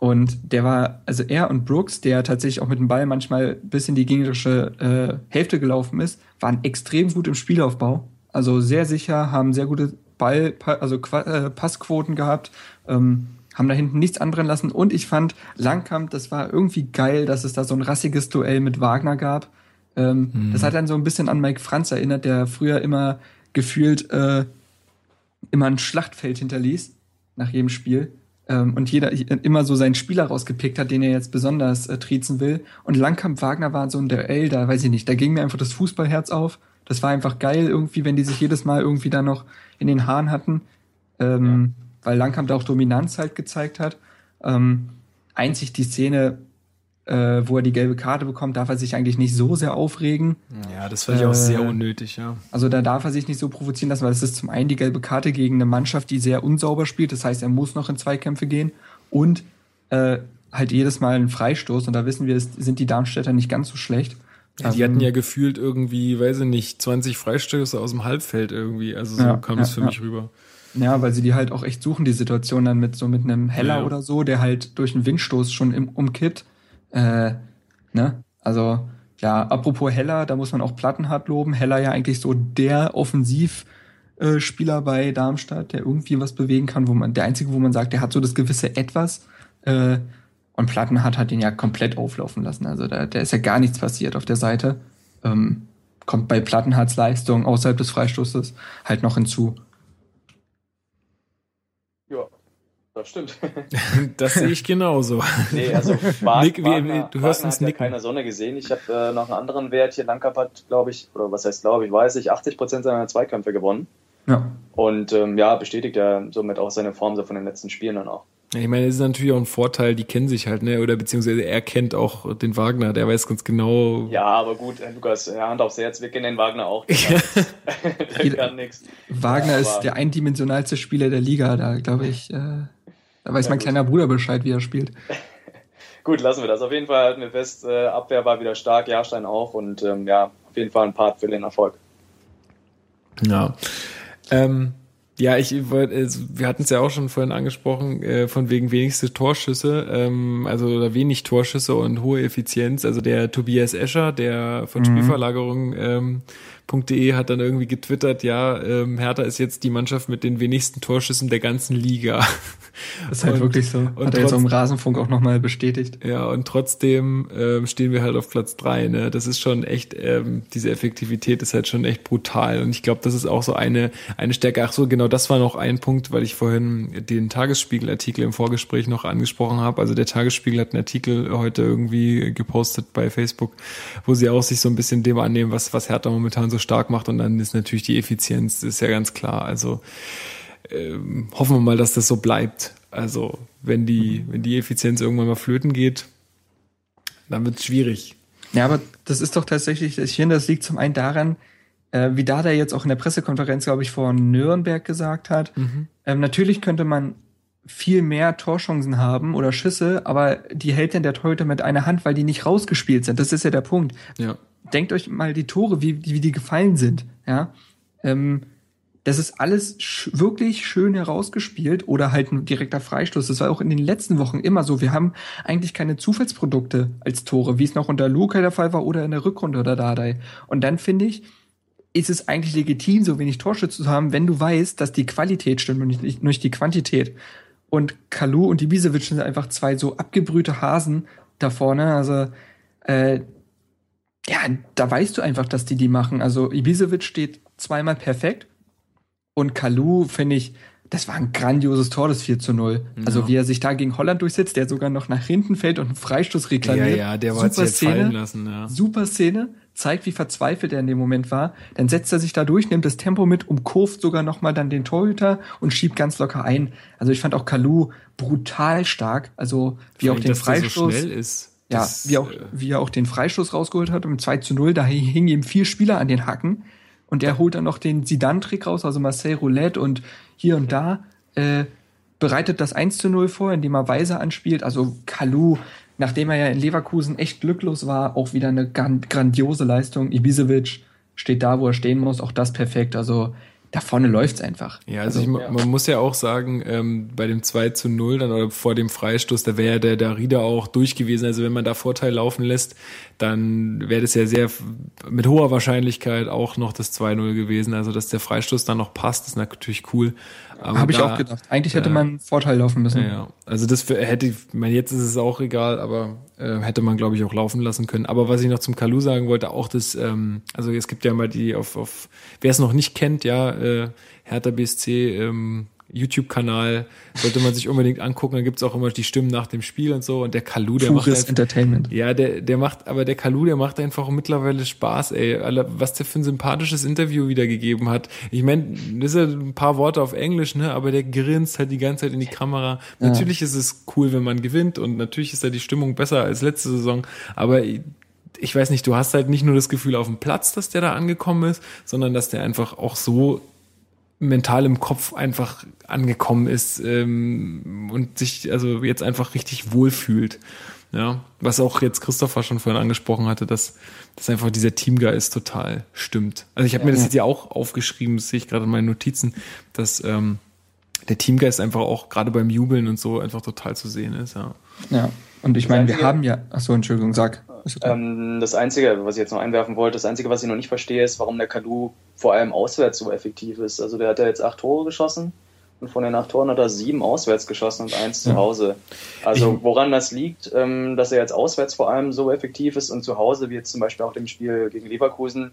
und der war, also er und Brooks, der tatsächlich auch mit dem Ball manchmal bis in die gegnerische äh, Hälfte gelaufen ist, waren extrem gut im Spielaufbau. Also sehr sicher, haben sehr gute Ball, also äh, Passquoten gehabt, ähm, haben da hinten nichts anbrennen lassen. Und ich fand Langkamp, das war irgendwie geil, dass es da so ein rassiges Duell mit Wagner gab. Ähm, Das hat dann so ein bisschen an Mike Franz erinnert, der früher immer gefühlt äh, immer ein Schlachtfeld hinterließ nach jedem Spiel ähm, und jeder immer so seinen Spieler rausgepickt hat, den er jetzt besonders äh, triezen will. Und Langkamp Wagner war so ein Duell, da weiß ich nicht, da ging mir einfach das Fußballherz auf. Das war einfach geil irgendwie, wenn die sich jedes Mal irgendwie da noch in den Haaren hatten, ähm, weil Langkamp da auch Dominanz halt gezeigt hat. Ähm, einzig die Szene, äh, wo er die gelbe Karte bekommt, darf er sich eigentlich nicht so sehr aufregen. Ja, das fand ich auch sehr Äh, unnötig, ja. Also da darf er sich nicht so provozieren lassen, weil es ist zum einen die gelbe Karte gegen eine Mannschaft, die sehr unsauber spielt. Das heißt, er muss noch in Zweikämpfe gehen und äh, halt jedes Mal ein Freistoß. Und da wissen wir, sind die Darmstädter nicht ganz so schlecht. Ja, die hatten ja gefühlt irgendwie, weiß ich nicht, 20 Freistöße aus dem Halbfeld irgendwie. Also so Ja, kam ja, es für mich rüber. Ja, weil sie die halt auch echt suchen, die Situation dann mit so mit einem Heller oder so, der halt durch einen Windstoß schon im, umkippt. Äh, ne? Also, ja, apropos Heller, da muss man auch Plattenhardt loben. Heller ja eigentlich so der Offensivspieler äh, bei Darmstadt, der irgendwie was bewegen kann, wo man, der einzige, wo man sagt, der hat so das gewisse Etwas. Äh, und Plattenhardt hat ihn ja komplett auflaufen lassen. Also da, da ist ja gar nichts passiert auf der Seite. Ähm, kommt bei Plattenhardts Leistung außerhalb des Freistoßes halt noch hinzu. Ja, das stimmt. Das sehe ich genauso. nee, also Wag, Nick, wie- Wagner, du hörst Wagner uns hat ja nicken. keine Sonne gesehen. Ich habe äh, noch einen anderen Wert hier. Langkamp hat, glaube ich, oder was heißt glaube ich, weiß ich, 80 Prozent seiner Zweikämpfe gewonnen. Ja. Und ähm, ja, bestätigt ja somit auch seine Form so von den letzten Spielen dann auch. Ich meine, es ist natürlich auch ein Vorteil, die kennen sich halt, ne? Oder beziehungsweise er kennt auch den Wagner, der weiß ganz genau. Ja, aber gut, äh, Lukas, äh, Hand aufs Herz, wir kennen den Wagner auch. Der kann nix. Wagner Ja, ist der eindimensionalste Spieler der Liga. Da glaube ich, äh, da weiß Ja, mein gut. kleiner Bruder Bescheid, wie er spielt. Gut, lassen wir das. Auf jeden Fall halten wir fest, äh, Abwehr war wieder stark, Jahrstein auch und ähm, ja, auf jeden Fall ein Part für den Erfolg. Ja. Ähm, ja, ich wollte, also, wir hatten es ja auch schon vorhin angesprochen, äh, von wegen wenigste Torschüsse, ähm, also oder wenig Torschüsse und hohe Effizienz. Also der Tobias Escher, der von Spielverlagerung ähm, .de hat dann irgendwie getwittert, ja, ähm, Hertha ist jetzt die Mannschaft mit den wenigsten Torschüssen der ganzen Liga. Das ist halt Und- wirklich so. und Hat er jetzt trotz- im Rasenfunk auch nochmal bestätigt. Ja, und trotzdem ähm, stehen wir halt auf Platz drei. Ne? Das ist schon echt, ähm, diese Effektivität ist halt schon echt brutal. Und ich glaube, das ist auch so eine, eine Stärke. Ach so, genau, das war noch ein Punkt, weil ich vorhin den Tagesspiegel-Artikel im Vorgespräch noch angesprochen habe. Also der Tagesspiegel hat einen Artikel heute irgendwie gepostet bei Facebook, wo sie auch sich so ein bisschen dem annehmen, was, was Hertha momentan so stark macht. Und dann ist natürlich die Effizienz, das ist ja ganz klar. Also ähm, hoffen wir mal, dass das so bleibt. Also, wenn die, wenn die Effizienz irgendwann mal flöten geht, dann wird es schwierig. Ja, aber das ist doch tatsächlich, ich finde, das liegt zum einen daran, äh, wie Dada jetzt auch in der Pressekonferenz, glaube ich, vor Nürnberg gesagt hat. Mhm. Ähm, natürlich könnte man viel mehr Torchancen haben oder Schüsse, aber die hält denn der Torhüter mit einer Hand, weil die nicht rausgespielt sind. Das ist ja der Punkt. Ja. Denkt euch mal die Tore, wie, wie die gefallen sind. Ja, ähm, das ist alles sch wirklich schön herausgespielt oder halt ein direkter Freistoß. Das war auch in den letzten Wochen immer so. Wir haben eigentlich keine Zufallsprodukte als Tore, wie es noch unter Luca der Fall war oder in der Rückrunde oder Dardai. Und dann finde ich, ist es eigentlich legitim, so wenig Torschütze zu haben, wenn du weißt, dass die Qualität stimmt und nicht, nicht die Quantität. Und Kalu und Ibisevic sind einfach zwei so abgebrühte Hasen da vorne. Also, äh, ja, da weißt du einfach, dass die die machen. Also, Ibisevic steht zweimal perfekt. Und Kalu, finde ich, das war ein grandioses Tor, das 4 zu 0. Ja. Also, wie er sich da gegen Holland durchsetzt, der sogar noch nach hinten fällt und einen Freistoß Ja, reklamiert. ja, der war Super jetzt fallen Szene. lassen, ja. Super Szene, zeigt, wie verzweifelt er in dem Moment war. Dann setzt er sich da durch, nimmt das Tempo mit, umkurvt sogar nochmal dann den Torhüter und schiebt ganz locker ein. Also ich fand auch Kalu brutal stark. Also wie auch den Freistoß. so schnell ist. ja, das, wie auch, äh, wie er auch den Freistoß rausgeholt hat um 2 zu 0, da hingen ihm vier Spieler an den Hacken und er holt dann noch den Sidan-Trick raus, also Marcel Roulette und hier und da äh, bereitet das 1 zu 0 vor, indem er Weise anspielt. Also Kalu, nachdem er ja in Leverkusen echt glücklos war, auch wieder eine gran grandiose Leistung. Ibisevic steht da, wo er stehen muss, auch das perfekt. Also da vorne läuft's einfach. Ja, also, ich, man muss ja auch sagen, ähm, bei dem 2 zu 0 dann oder vor dem Freistoß, da wäre ja der Darida auch durch gewesen. Also wenn man da Vorteil laufen lässt, dann wäre das ja sehr mit hoher Wahrscheinlichkeit auch noch das 2-0 gewesen. Also dass der Freistoß dann noch passt, ist natürlich cool. Habe ich da- auch gedacht. Eigentlich hätte ja. man einen Vorteil laufen müssen. Ja, also das für- hätte, ich ich meine, jetzt ist es auch egal, aber äh, hätte man, glaube ich, auch laufen lassen können. Aber was ich noch zum Kalu sagen wollte, auch das, ähm, also es gibt ja mal die auf, auf wer es noch nicht kennt, ja, äh, Hertha BSC ähm, YouTube-Kanal, sollte man sich unbedingt angucken. Da gibt's auch immer die Stimmen nach dem Spiel und so. Und der Kalu, der macht Pures einfach, Entertainment. ja, der, der macht, aber der Kalu, der macht einfach mittlerweile Spaß, ey. Was der für ein sympathisches Interview wiedergegeben hat. Ich meine, das ist ja ein paar Worte auf Englisch, ne, aber der grinst halt die ganze Zeit in die Kamera. Natürlich ist es cool, wenn man gewinnt und natürlich ist da die Stimmung besser als letzte Saison, aber ich weiß nicht, du hast halt nicht nur das Gefühl auf dem Platz, dass der da angekommen ist, sondern dass der einfach auch so mental im Kopf einfach angekommen ist ähm, und sich also jetzt einfach richtig wohlfühlt. Ja, was auch jetzt Christopher schon vorhin angesprochen hatte, dass, dass einfach dieser Teamgeist total stimmt. Also ich habe mir das jetzt ja auch aufgeschrieben, das sehe ich gerade in meinen Notizen, dass ähm, der Teamgeist einfach auch gerade beim Jubeln und so einfach total zu sehen ist. Ja. Ja. Und ich meine, wir haben ja. Ach so, Entschuldigung, sag. Okay. Ähm, das Einzige, was ich jetzt noch einwerfen wollte, das Einzige, was ich noch nicht verstehe, ist, warum der Kalu vor allem auswärts so effektiv ist. Also der hat ja jetzt acht Tore geschossen und von den acht Toren hat er sieben auswärts geschossen und eins zu Ja. Hause. Also Ich- woran das liegt, ähm, dass er jetzt auswärts vor allem so effektiv ist und zu Hause, wie jetzt zum Beispiel auch dem Spiel gegen Leverkusen,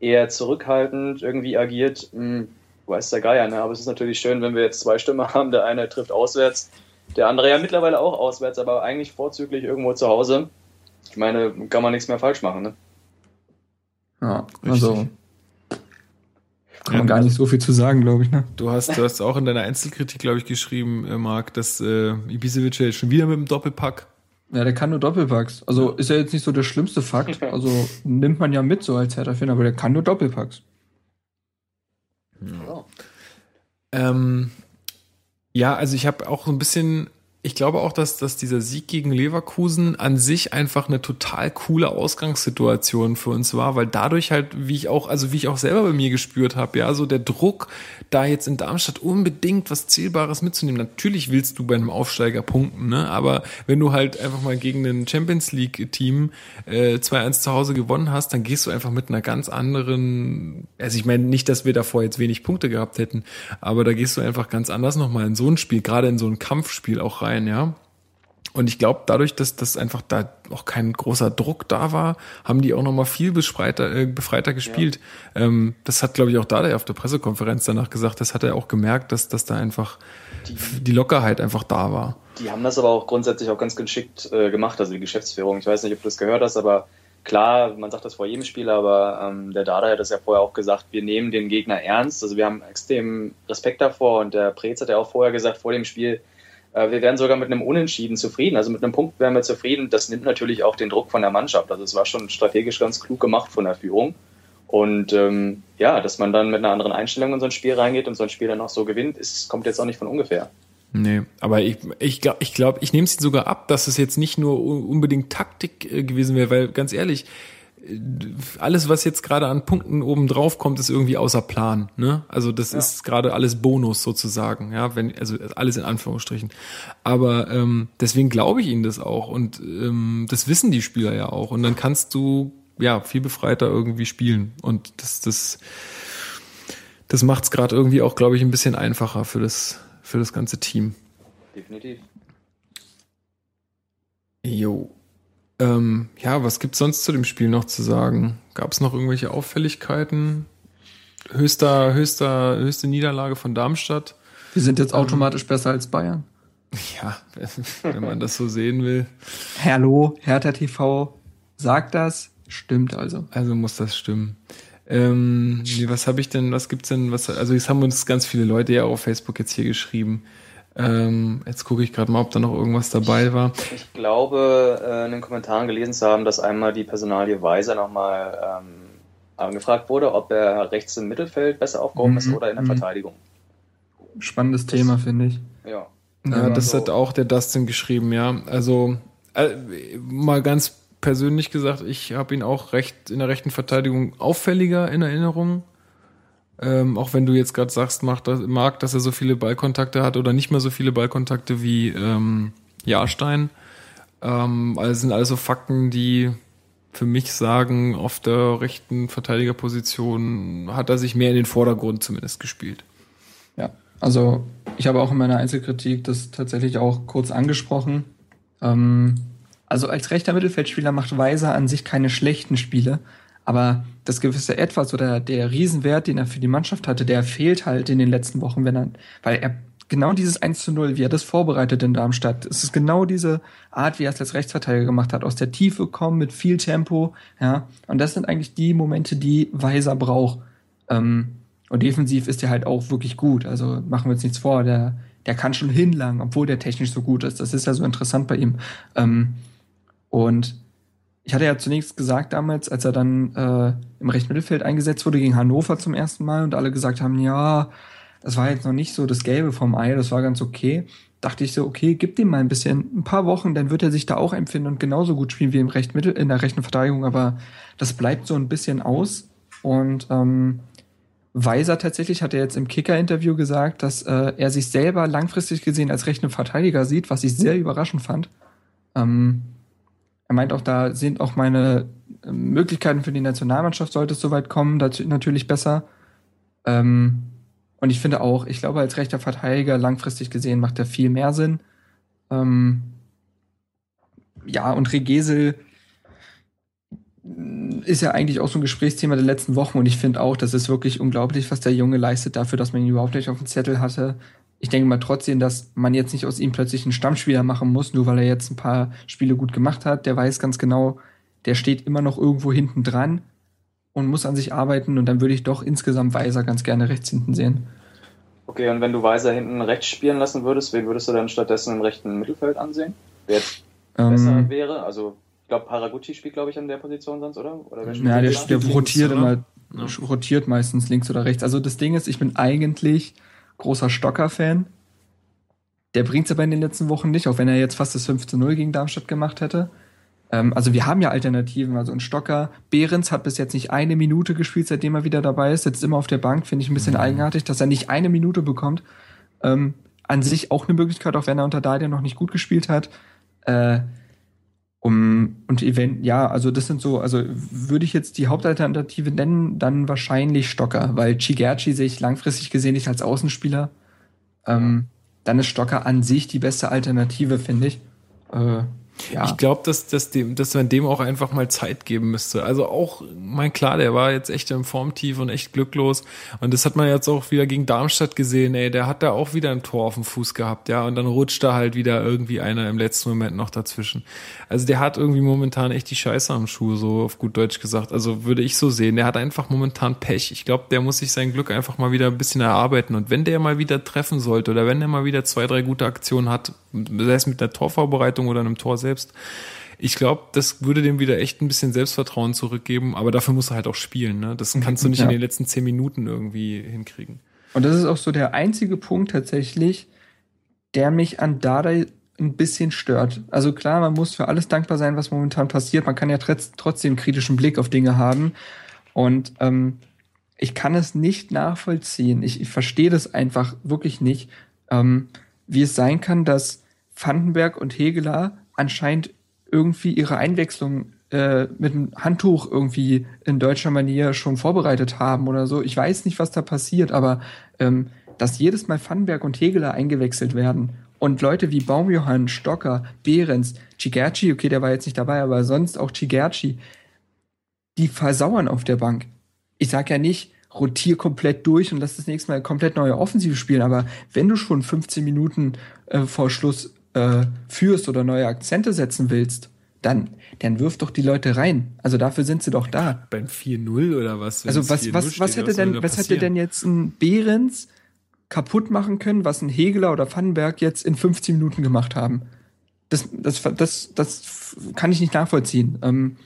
eher zurückhaltend irgendwie agiert, hm, weiß der Geier, ne? aber es ist natürlich schön, wenn wir jetzt zwei Stürmer haben, der eine trifft auswärts, der andere ja mittlerweile auch auswärts, aber eigentlich vorzüglich irgendwo zu Hause. Ich meine, kann man nichts mehr falsch machen, ne? ja, richtig. also. Kann man gar nicht so viel zu sagen, glaube ich, ne? Du hast, du hast auch in deiner Einzelkritik, glaube ich, geschrieben, äh, Marc, dass äh, Ibisevic ja jetzt schon wieder mit dem Doppelpack. Ja, der kann nur Doppelpacks. Also ist ja jetzt nicht so der schlimmste Fakt. Also nimmt man ja mit so als Hertha-Fan, aber der kann nur Doppelpacks. Ja. Ähm, ja, also ich habe auch so ein bisschen, ich glaube auch, dass, dass dieser Sieg gegen Leverkusen an sich einfach eine total coole Ausgangssituation für uns war, weil dadurch halt, wie ich auch, also wie ich auch selber bei mir gespürt habe, ja, so der Druck, da jetzt in Darmstadt unbedingt was Zählbares mitzunehmen. Natürlich willst du bei einem Aufsteiger punkten, ne? Aber wenn du halt einfach mal gegen ein Champions League-Team äh, 2-1 zu Hause gewonnen hast, dann gehst du einfach mit einer ganz anderen, also ich meine nicht, dass wir davor jetzt wenig Punkte gehabt hätten, aber da gehst du einfach ganz anders nochmal in so ein Spiel, gerade in so ein Kampfspiel auch rein, ja. Und ich glaube, dadurch, dass das einfach da auch kein großer Druck da war, haben die auch nochmal viel befreiter, äh, befreiter gespielt. Ähm, das hat, glaube ich, auch Dada auf der Pressekonferenz danach gesagt. Das hat er auch gemerkt, dass, dass da einfach die Lockerheit einfach da war. Die haben das aber auch grundsätzlich auch ganz geschickt äh, gemacht, also die Geschäftsführung. Ich weiß nicht, ob du das gehört hast, aber klar, man sagt das vor jedem Spiel, aber ähm, der Dada hat das ja vorher auch gesagt, wir nehmen den Gegner ernst. Also wir haben extrem Respekt davor und der Preetz hat ja auch vorher gesagt, vor dem Spiel, wir wären sogar mit einem Unentschieden zufrieden. Also mit einem Punkt wären wir zufrieden. Das nimmt natürlich auch den Druck von der Mannschaft. Also es war schon strategisch ganz klug gemacht von der Führung. Und ähm, ja, dass man dann mit einer anderen Einstellung in so ein Spiel reingeht und so ein Spiel dann auch so gewinnt, ist, kommt jetzt auch nicht von ungefähr. Nee, aber ich, ich glaube, ich, glaub, ich nehme es sogar ab, dass es jetzt nicht nur unbedingt Taktik äh, gewesen wäre, weil ganz ehrlich, äh, alles, was jetzt gerade an Punkten oben drauf kommt, ist irgendwie außer Plan. Ne? Also das ja. ist gerade alles Bonus sozusagen, ja, wenn, also alles in Anführungsstrichen. Aber ähm, deswegen glaube ich ihnen das auch und ähm, das wissen die Spieler ja auch. Und dann kannst du ja viel befreiter irgendwie spielen. Und das, das, das macht es gerade irgendwie auch, glaube ich, ein bisschen einfacher für das für das ganze Team. Definitiv. Jo. Ähm, ja, was gibt's sonst zu dem Spiel noch zu sagen? Gab es noch irgendwelche Auffälligkeiten? Höchster, höchster, höchste Niederlage von Darmstadt. Wir sind jetzt automatisch ähm, besser als Bayern. Ja, wenn man das so sehen will. Hallo, Hertha TV sagt das, stimmt also. Also muss das stimmen. Ähm, was habe ich denn, was gibt's denn, was, also jetzt haben uns ganz viele Leute ja auf Facebook jetzt hier geschrieben. Ähm, jetzt gucke ich gerade mal, ob da noch irgendwas dabei war. Ich glaube, äh, in den Kommentaren gelesen zu haben, dass einmal die Personalie Weiser nochmal ähm, angefragt wurde, ob er rechts im Mittelfeld besser aufgehoben mhm. ist oder in der mhm. Verteidigung. Spannendes das, Thema, finde ich. Ja. Ja, das so. hat auch der Dustin geschrieben, ja. Also äh, mal ganz persönlich gesagt, ich habe ihn auch recht in der rechten Verteidigung auffälliger in Erinnerung. Ähm, auch wenn du jetzt gerade sagst, macht das, mag, dass er so viele Ballkontakte hat oder nicht mehr so viele Ballkontakte wie ähm, Jahrstein. Ähm, also sind also Fakten, die für mich sagen, auf der rechten Verteidigerposition hat er sich mehr in den Vordergrund zumindest gespielt. Ja, also ich habe auch in meiner Einzelkritik das tatsächlich auch kurz angesprochen. Ähm, also als rechter Mittelfeldspieler macht Weiser an sich keine schlechten Spiele, aber das gewisse Etwas oder der Riesenwert, den er für die Mannschaft hatte, der fehlt halt in den letzten Wochen, wenn er, weil er genau dieses 1 zu 0, wie er das vorbereitet in Darmstadt, es ist genau diese Art, wie er es als Rechtsverteidiger gemacht hat, aus der Tiefe kommen mit viel Tempo, ja, und das sind eigentlich die Momente, die Weiser braucht. Ähm, und defensiv ist er halt auch wirklich gut, also machen wir uns nichts vor, der, der kann schon hinlangen, obwohl der technisch so gut ist, das ist ja so interessant bei ihm. Ähm, und ich hatte ja zunächst gesagt damals, als er dann äh, im rechten Mittelfeld eingesetzt wurde gegen Hannover zum ersten Mal und alle gesagt haben, ja, das war jetzt noch nicht so das Gelbe vom Ei, das war ganz okay. Dachte ich so, okay, gib dem mal ein bisschen, ein paar Wochen, dann wird er sich da auch empfinden und genauso gut spielen wie im rechten Mittel, in der rechten Verteidigung, aber das bleibt so ein bisschen aus. Und ähm, Weiser tatsächlich hat er jetzt im Kicker-Interview gesagt, dass äh, er sich selber langfristig gesehen als rechten Verteidiger sieht, was ich sehr überraschend fand. Ähm, er meint auch, da sind auch meine äh, Möglichkeiten für die Nationalmannschaft, sollte es soweit kommen, natürlich besser. Ähm, und ich finde auch, ich glaube, als rechter Verteidiger langfristig gesehen macht er viel mehr Sinn. Ähm, ja, und Regesel ist ja eigentlich auch so ein Gesprächsthema der letzten Wochen und ich finde auch, das ist wirklich unglaublich, was der Junge leistet dafür, dass man ihn überhaupt nicht auf dem Zettel hatte ich denke mal trotzdem, dass man jetzt nicht aus ihm plötzlich einen Stammspieler machen muss, nur weil er jetzt ein paar Spiele gut gemacht hat. Der weiß ganz genau, der steht immer noch irgendwo hinten dran und muss an sich arbeiten und dann würde ich doch insgesamt Weiser ganz gerne rechts hinten sehen. Okay, und wenn du Weiser hinten rechts spielen lassen würdest, wen würdest du dann stattdessen im rechten Mittelfeld ansehen? Wer jetzt ähm, besser wäre? Also, ich glaube, Haraguchi spielt, glaube ich, an der Position sonst, oder? oder ja, der, der rotiert immer, ja. rotiert meistens links oder rechts. Also das Ding ist, ich bin eigentlich großer Stocker-Fan. Der bringt es aber in den letzten Wochen nicht, auch wenn er jetzt fast das 5 zu 0 gegen Darmstadt gemacht hätte. Ähm, also wir haben ja Alternativen. Also ein Stocker, Behrens hat bis jetzt nicht eine Minute gespielt, seitdem er wieder dabei ist, sitzt immer auf der Bank, finde ich ein bisschen mhm. eigenartig, dass er nicht eine Minute bekommt. Ähm, an sich auch eine Möglichkeit, auch wenn er unter Dalia noch nicht gut gespielt hat. Äh, um, und event, ja, also das sind so, also würde ich jetzt die Hauptalternative nennen, dann wahrscheinlich Stocker, weil Chigerci sehe ich langfristig gesehen nicht als Außenspieler. Ähm, dann ist Stocker an sich die beste Alternative, finde ich. Äh, Ja. Ich glaube, dass, dass, dem, dass man dem auch einfach mal Zeit geben müsste. Also auch, mein klar, der war jetzt echt im Formtief und echt glücklos. Und das hat man jetzt auch wieder gegen Darmstadt gesehen, ey, der hat da auch wieder ein Tor auf dem Fuß gehabt, ja. Und dann rutscht da halt wieder irgendwie einer im letzten Moment noch dazwischen. Also der hat irgendwie momentan echt die Scheiße am Schuh, so auf gut Deutsch gesagt. Also würde ich so sehen. Der hat einfach momentan Pech. Ich glaube, der muss sich sein Glück einfach mal wieder ein bisschen erarbeiten. Und wenn der mal wieder treffen sollte oder wenn er mal wieder zwei, drei gute Aktionen hat, sei es mit der Torvorbereitung oder einem Tor selbst, ich glaube, das würde dem wieder echt ein bisschen Selbstvertrauen zurückgeben, aber dafür muss er halt auch spielen. Ne? Das kannst du nicht Ja. in den letzten zehn Minuten irgendwie hinkriegen. Und das ist auch so der einzige Punkt tatsächlich, der mich an Dardai ein bisschen stört. Also klar, man muss für alles dankbar sein, was momentan passiert. Man kann ja trotz- trotzdem einen kritischen Blick auf Dinge haben. Und ähm, ich kann es nicht nachvollziehen. Ich, ich verstehe das einfach wirklich nicht, ähm, wie es sein kann, dass Vandenberg und Hegeler anscheinend irgendwie ihre Einwechslung äh, mit einem Handtuch irgendwie in deutscher Manier schon vorbereitet haben oder so. Ich weiß nicht, was da passiert, aber ähm, dass jedes Mal Vandenberg und Hegeler eingewechselt werden und Leute wie Baumjohann, Stocker, Behrens, Cigerci, okay, der war jetzt nicht dabei, aber sonst auch Cigerci, die versauern auf der Bank. Ich sag ja nicht, rotier komplett durch und lass das nächste Mal komplett neue Offensive spielen, aber wenn du schon 15 Minuten äh, vor Schluss äh, führst oder neue Akzente setzen willst, dann, dann wirf doch die Leute rein. Also dafür sind sie doch da. Beim 4-0 oder was? Also was, 4-0 was, was steht, hätte soll denn, was hätte denn jetzt ein Behrens kaputt machen können, was ein Hegeler oder Vandenberg jetzt in 15 Minuten gemacht haben? Das, das, das, das kann ich nicht nachvollziehen. Ähm,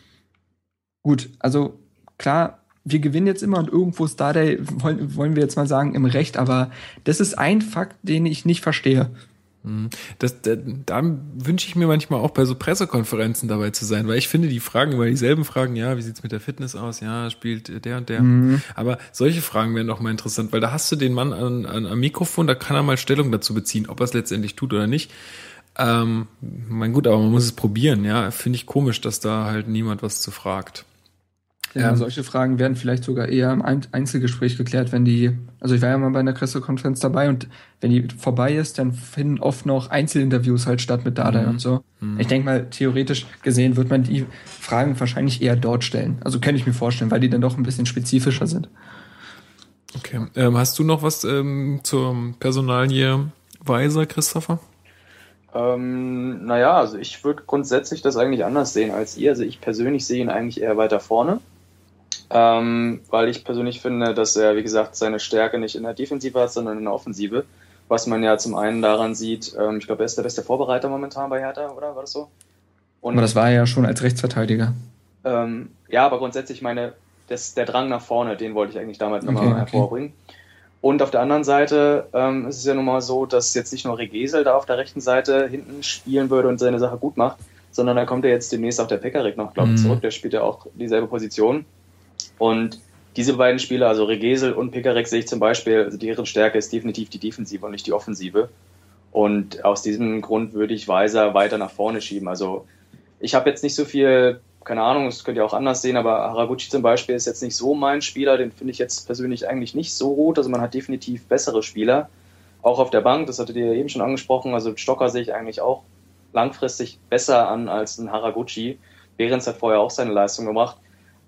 gut, also klar, wir gewinnen jetzt immer und irgendwo ist da der, wollen, wollen wir jetzt mal sagen, im Recht, aber das ist ein Fakt, den ich nicht verstehe. Das, da, da wünsche ich mir manchmal auch bei so Pressekonferenzen dabei zu sein, weil ich finde, die fragen immer dieselben Fragen, ja, wie sieht's mit der Fitness aus? Ja, spielt der und der. Aber solche Fragen wären doch mal interessant, weil da hast du den Mann an, an, am Mikrofon, da kann er mal Stellung dazu beziehen, ob er es letztendlich tut oder nicht. Ähm, mein gut, aber man muss es probieren, ja. Finde ich komisch, dass da halt niemand was zu fragt. Ja, Ähm, solche Fragen werden vielleicht sogar eher im Ein- Einzelgespräch geklärt, wenn die, also ich war ja mal bei einer Pressekonferenz dabei und wenn die vorbei ist, dann finden oft noch Einzelinterviews halt statt mit Dada und so. Ich denke mal, theoretisch gesehen wird man die Fragen wahrscheinlich eher dort stellen. Also könnte ich mir vorstellen, weil die dann doch ein bisschen spezifischer sind. Okay. Ähm, hast du noch was ähm, zur Personalie Weiser, Christopher? Ähm, naja, also ich würde grundsätzlich das eigentlich anders sehen als ihr. Also ich persönlich sehe ihn eigentlich eher weiter vorne. Ähm, weil ich persönlich finde, dass er, wie gesagt, seine Stärke nicht in der Defensive hat, sondern in der Offensive. Was man ja zum einen daran sieht, ähm, ich glaube, er ist der beste Vorbereiter momentan bei Hertha, oder? War das so? Und, Aber das war er ja schon als Rechtsverteidiger. ähm, ja, aber grundsätzlich meine, das, der Drang nach vorne, den wollte ich eigentlich damit nochmal Okay, okay. hervorbringen. Und auf der anderen Seite ähm, ist es ja nun mal so, dass jetzt nicht nur Regesel da auf der rechten Seite hinten spielen würde und seine Sache gut macht, sondern da kommt ja jetzt demnächst auch der Pekarik noch, glaube ich, Mhm. zurück. Der spielt ja auch dieselbe Position. Und diese beiden Spieler, also Regesel und Pekarik, sehe ich zum Beispiel, also deren Stärke ist definitiv die Defensive und nicht die Offensive. Und aus diesem Grund würde ich Weiser weiter nach vorne schieben. Also ich habe jetzt nicht so viel, keine Ahnung, das könnt ihr auch anders sehen, aber Haraguchi zum Beispiel ist jetzt nicht so mein Spieler, den finde ich jetzt persönlich eigentlich nicht so gut. Also man hat definitiv bessere Spieler, auch auf der Bank, das hattet ihr eben schon angesprochen. Also Stocker sehe ich eigentlich auch langfristig besser an als ein Haraguchi. Behrens hat vorher auch seine Leistung gemacht.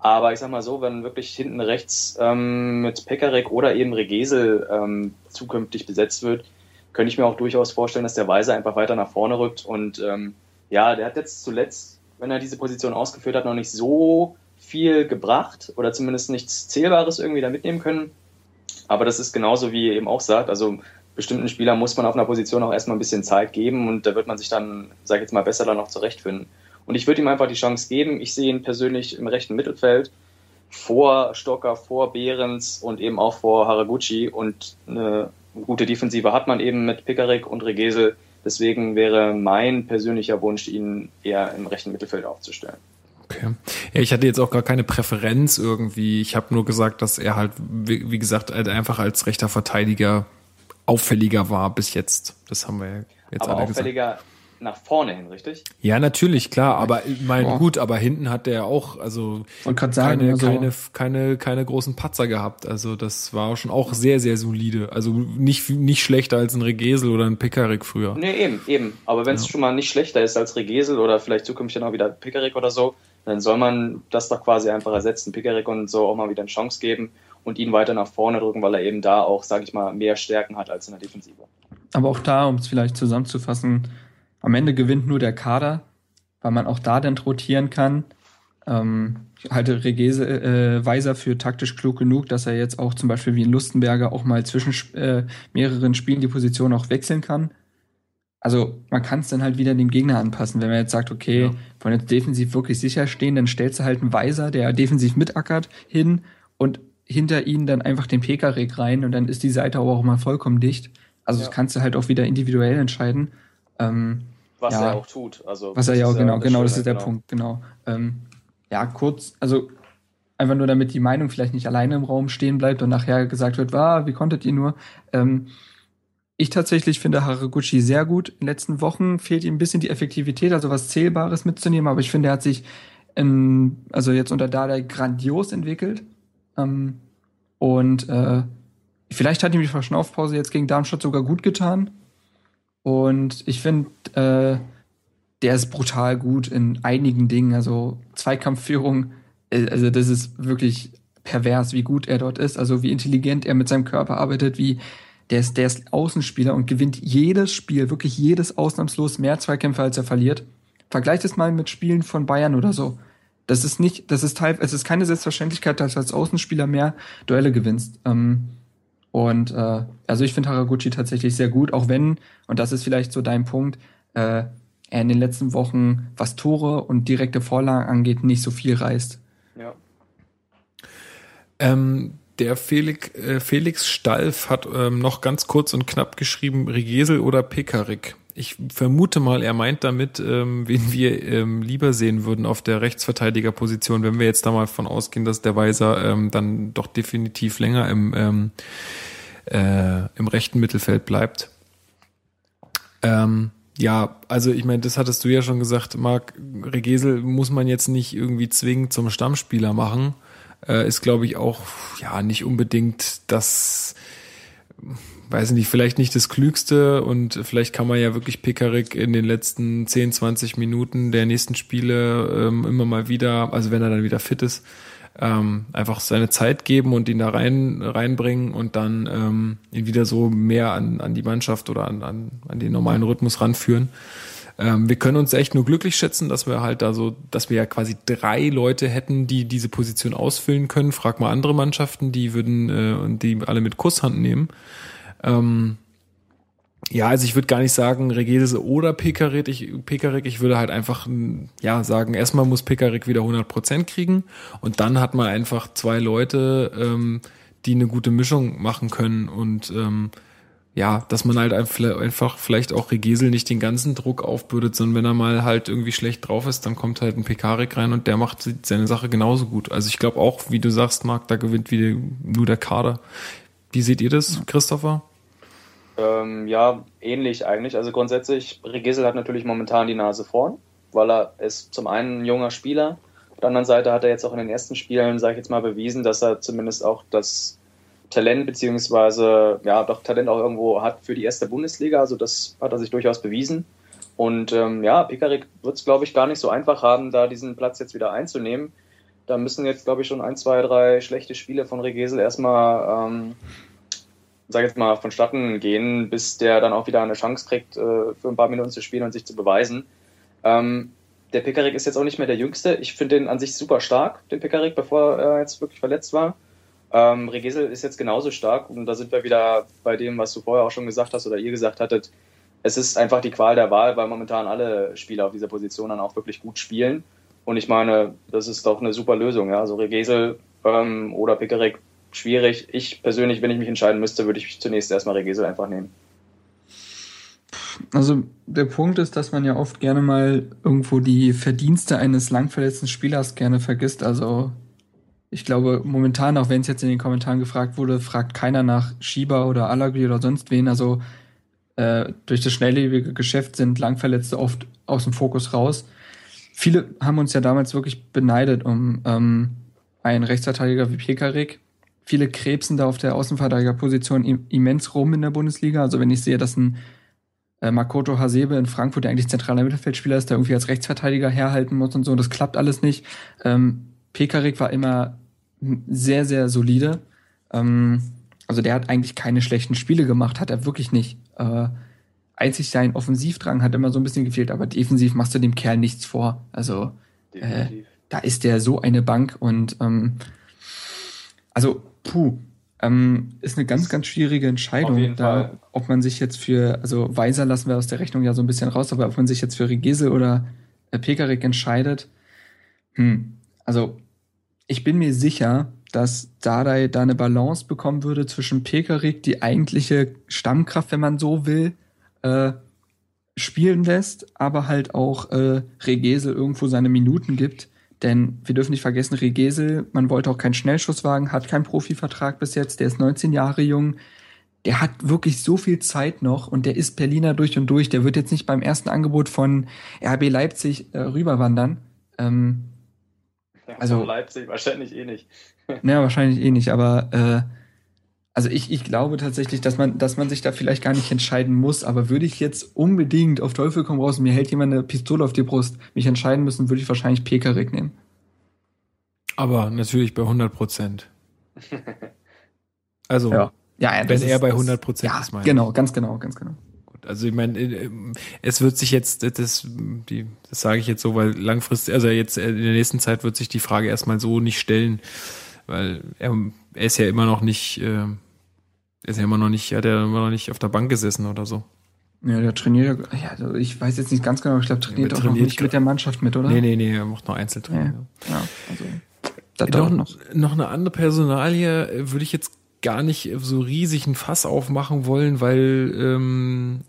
Aber ich sag mal so, wenn wirklich hinten rechts ähm, mit Pekarek oder eben Regesel ähm, zukünftig besetzt wird, könnte ich mir auch durchaus vorstellen, dass der Weise einfach weiter nach vorne rückt. Und ähm, ja, der hat jetzt zuletzt, wenn er diese Position ausgeführt hat, noch nicht so viel gebracht oder zumindest nichts Zählbares irgendwie da mitnehmen können. Aber das ist genauso, wie ihr eben auch sagt. Also bestimmten Spielern muss man auf einer Position auch erstmal ein bisschen Zeit geben und da wird man sich dann, sag ich jetzt mal, besser dann auch zurechtfinden. Und ich würde ihm einfach die Chance geben. Ich sehe ihn persönlich im rechten Mittelfeld vor Stocker, vor Behrens und eben auch vor Haraguchi. Und eine gute Defensive hat man eben mit Pickerick und Regesel. Deswegen wäre mein persönlicher Wunsch, ihn eher im rechten Mittelfeld aufzustellen. Okay. Ja, ich hatte jetzt auch gar keine Präferenz irgendwie. Ich habe nur gesagt, dass er halt, wie, gesagt, halt einfach als rechter Verteidiger auffälliger war bis jetzt. Das haben wir ja jetzt Aber alle gesagt. Nach vorne hin, richtig? Ja, natürlich, klar, aber ich meine, Boah. gut, aber hinten hat der auch, also gerade sagen, keine, also, keine, keine, keine großen Patzer gehabt. Also das war schon auch sehr, sehr solide. Also nicht, nicht schlechter als ein Regesel oder ein Pekarik früher. Nee, eben, eben. Aber wenn es Ja. schon mal nicht schlechter ist als Regesel oder vielleicht zukünftig dann auch wieder Pickerick oder so, dann soll man das doch quasi einfach ersetzen, Pickerick und so auch mal wieder eine Chance geben und ihn weiter nach vorne drücken, weil er eben da auch, sage ich mal, mehr Stärken hat als in der Defensive. aber auch da, um es vielleicht zusammenzufassen, am Ende gewinnt nur der Kader, weil man auch da dann rotieren kann. Ähm, ich halte Regese äh, Weiser für taktisch klug genug, dass er jetzt auch zum Beispiel wie in Lustenberger auch mal zwischen äh, mehreren Spielen die Position auch wechseln kann. Also man kann es dann halt wieder dem Gegner anpassen. Wenn man jetzt sagt, okay, Ja. wollen jetzt defensiv wirklich sicher stehen, dann stellst du halt einen Weiser, der defensiv mitackert, hin und hinter ihn dann einfach den Pekarik rein und dann ist die Seite aber auch mal vollkommen dicht. Also Ja. das kannst du halt auch wieder individuell entscheiden. Ähm, Was Ja. er auch tut. Also, was er ja auch genau, genau, das ist der Punkt, genau. Ähm, ja, kurz, also einfach nur damit die Meinung vielleicht nicht alleine im Raum stehen bleibt und nachher gesagt wird, ah, wie konntet ihr nur? Ähm, ich tatsächlich finde Haraguchi sehr gut. In den letzten Wochen fehlt ihm ein bisschen die Effektivität, also was Zählbares mitzunehmen, aber ich finde, er hat sich in, also jetzt unter Dada grandios entwickelt. Ähm, und äh, vielleicht hat ihm die Verschnaufpause jetzt gegen Darmstadt sogar gut getan. Und ich finde, äh, der ist brutal gut in einigen Dingen. Also Zweikampfführung, äh, also das ist wirklich pervers, wie gut er dort ist. Also wie intelligent er mit seinem Körper arbeitet, wie der ist, der ist Außenspieler und gewinnt jedes Spiel, wirklich jedes ausnahmslos mehr Zweikämpfe, als er verliert. Vergleicht es mal mit Spielen von Bayern oder so. Das ist nicht, das ist teil, es ist keine Selbstverständlichkeit, dass du als Außenspieler mehr Duelle gewinnst. Ähm, und äh, also ich finde Haraguchi tatsächlich sehr gut, auch wenn, und das ist vielleicht so dein Punkt, äh, er in den letzten Wochen, was Tore und direkte Vorlagen angeht, nicht so viel reißt. Ja. Ähm, der Felix, äh, Felix Stalf hat ähm, noch ganz kurz und knapp geschrieben, Regesel oder Pekarik. Ich vermute mal, er meint damit, ähm, wen wir ähm, lieber sehen würden auf der Rechtsverteidigerposition, wenn wir jetzt da mal von ausgehen, dass der Weiser ähm, dann doch definitiv länger im, ähm, äh, im rechten Mittelfeld bleibt. Ähm, ja, also ich meine, das hattest du ja schon gesagt, Marc, Regesel muss man jetzt nicht irgendwie zwingend zum Stammspieler machen. Äh, ist, glaube ich, auch ja nicht unbedingt das, weiß nicht, vielleicht nicht das Klügste und vielleicht kann man ja wirklich Pickerick in den letzten 10, 20 Minuten der nächsten Spiele ähm, immer mal wieder, also wenn er dann wieder fit ist, ähm, einfach seine Zeit geben und ihn da rein reinbringen und dann ähm, ihn wieder so mehr an, an die Mannschaft oder an, an, an den normalen Rhythmus ranführen. Ähm, wir können uns echt nur glücklich schätzen, dass wir halt da so, dass wir ja quasi drei Leute hätten, die diese Position ausfüllen können. Frag mal andere Mannschaften, die würden äh, und die alle mit Kusshand nehmen. Ähm, ja, also ich würde gar nicht sagen Regese oder Pekarik. Ich, Pekarik, ich würde halt einfach mm, ja sagen, erstmal muss Pekarik wieder 100% kriegen und dann hat man einfach zwei Leute, ähm, die eine gute Mischung machen können und ähm, ja, dass man halt einfach einfach vielleicht auch Regesel nicht den ganzen Druck aufbürdet, sondern wenn er mal halt irgendwie schlecht drauf ist, dann kommt halt ein Pekarik rein und der macht seine Sache genauso gut. Also ich glaube auch, wie du sagst, Marc, da gewinnt wieder nur der Kader. Wie seht ihr das, Christopher? Ähm, ja, ähnlich eigentlich. Also grundsätzlich, Regisel hat natürlich momentan die Nase vorn, weil er ist zum einen ein junger Spieler. Auf der anderen Seite hat er jetzt auch in den ersten Spielen, sage ich jetzt mal, bewiesen, dass er zumindest auch das Talent beziehungsweise ja doch Talent auch irgendwo hat für die erste Bundesliga. Also das hat er sich durchaus bewiesen. Und ähm, ja, Pekarik wird es, glaube ich, gar nicht so einfach haben, da diesen Platz jetzt wieder einzunehmen. Da müssen jetzt, glaube ich, schon ein, zwei, drei schlechte Spiele von Regesel erstmal ähm, sag jetzt mal, vonstatten gehen, bis der dann auch wieder eine Chance kriegt, äh, für ein paar Minuten zu spielen und sich zu beweisen. Ähm, der Pickerick ist jetzt auch nicht mehr der Jüngste. Ich finde den an sich super stark, den Pickerick, bevor er jetzt wirklich verletzt war. Ähm, Regesel ist jetzt genauso stark und da sind wir wieder bei dem, was du vorher auch schon gesagt hast oder ihr gesagt hattet. Es ist einfach die Qual der Wahl, weil momentan alle Spieler auf dieser Position dann auch wirklich gut spielen. Und ich meine, das ist doch eine super Lösung. Ja? Also Regesel ähm, oder Pickerick schwierig. Ich persönlich, wenn ich mich entscheiden müsste, würde ich zunächst erstmal Regesel einfach nehmen. Also der Punkt ist, dass man ja oft gerne mal irgendwo die Verdienste eines langverletzten Spielers gerne vergisst. Also ich glaube, momentan, auch wenn es jetzt in den Kommentaren gefragt wurde, fragt keiner nach Shiba oder Alagri oder sonst wen. Also äh, durch das schnelllebige Geschäft sind Langverletzte oft aus dem Fokus raus. Viele haben uns ja damals wirklich beneidet um ähm, einen Rechtsverteidiger wie Pekarik. Viele krebsen da auf der Außenverteidigerposition immens rum in der Bundesliga. Also wenn ich sehe, dass ein äh, Makoto Hasebe in Frankfurt, der eigentlich zentraler Mittelfeldspieler ist, der irgendwie als Rechtsverteidiger herhalten muss und so, das klappt alles nicht. Ähm, Pekarik war immer sehr, sehr solide. Ähm, also der hat eigentlich keine schlechten Spiele gemacht, hat er wirklich nicht. Äh, einzig sein Offensivdrang hat immer so ein bisschen gefehlt, aber defensiv machst du dem Kerl nichts vor. Also äh, da ist der so eine Bank und ähm, also puh, ähm, ist eine ganz, ganz schwierige Entscheidung, da, ob man sich jetzt für, also Weiser lassen wir aus der Rechnung ja so ein bisschen raus, aber ob man sich jetzt für Regesel oder äh, Pekarik entscheidet, hm, also ich bin mir sicher, dass Dardai da eine Balance bekommen würde zwischen Pekarik, die eigentliche Stammkraft, wenn man so will, äh, spielen lässt, aber halt auch äh, Regesel irgendwo seine Minuten gibt. Denn wir dürfen nicht vergessen, Regesel, man wollte auch keinen Schnellschusswagen, hat keinen Profivertrag bis jetzt, der ist 19 Jahre jung. Der hat wirklich so viel Zeit noch und der ist Berliner durch und durch. Der wird jetzt nicht beim ersten Angebot von RB Leipzig äh, rüberwandern. Ähm, ja, also Leipzig wahrscheinlich eh nicht. naja, wahrscheinlich eh nicht, aber äh, also ich, ich glaube tatsächlich, dass man, dass man sich da vielleicht gar nicht entscheiden muss, aber würde ich jetzt unbedingt auf Teufel komm raus und mir hält jemand eine Pistole auf die Brust, mich entscheiden müssen, würde ich wahrscheinlich Pekarik nehmen. Aber natürlich bei 100 Prozent. Also, ja. Ja, wenn er bei 100 Prozent ja, ist, meine Genau, ganz genau, ganz genau. Gut, also ich meine, äh, es wird sich jetzt, das, die, das sage ich jetzt so, weil langfristig, also jetzt in der nächsten Zeit wird sich die Frage erstmal so nicht stellen, weil er, er ist ja immer noch nicht, äh, ist ja immer noch nicht, hat er immer noch nicht auf der Bank gesessen oder so. Ja, der trainiert ja, also ich weiß jetzt nicht ganz genau, ich glaube, trainiert ja, auch trainiert noch nicht mit der Mannschaft mit, oder? Nee, nee, nee, er macht noch Einzeltraining. Ja, ja also das noch, noch. noch eine andere Personalie äh, würde ich jetzt gar nicht so riesig ein Fass aufmachen wollen, weil ähm,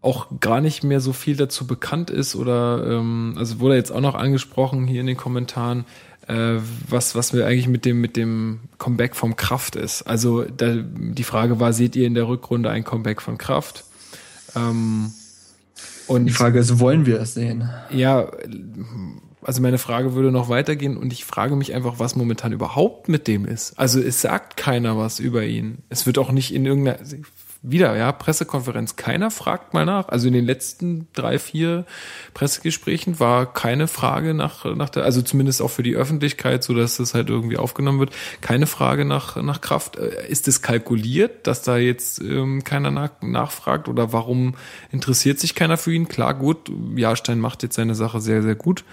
auch gar nicht mehr so viel dazu bekannt ist oder ähm, also wurde jetzt auch noch angesprochen hier in den Kommentaren, was, was wir eigentlich mit dem, mit dem Comeback vom Kraft ist. Also da, die Frage war, seht ihr in der Rückrunde ein Comeback von Kraft? Ähm, und die Frage ist, wollen wir es sehen? Ja, also meine Frage würde noch weitergehen und ich frage mich einfach, was momentan überhaupt mit dem ist. Also es sagt keiner was über ihn. Es wird auch nicht in irgendeiner, wieder, ja, Pressekonferenz. Keiner fragt mal nach. Also in den letzten drei, vier Pressegesprächen war keine Frage nach, nach der, also zumindest auch für die Öffentlichkeit, so dass das halt irgendwie aufgenommen wird, keine Frage nach, nach Kraft. Äh, ist es kalkuliert, dass da jetzt ähm, keiner nach, nachfragt oder warum interessiert sich keiner für ihn? Klar, gut, Jahrstein macht jetzt seine Sache sehr, sehr gut.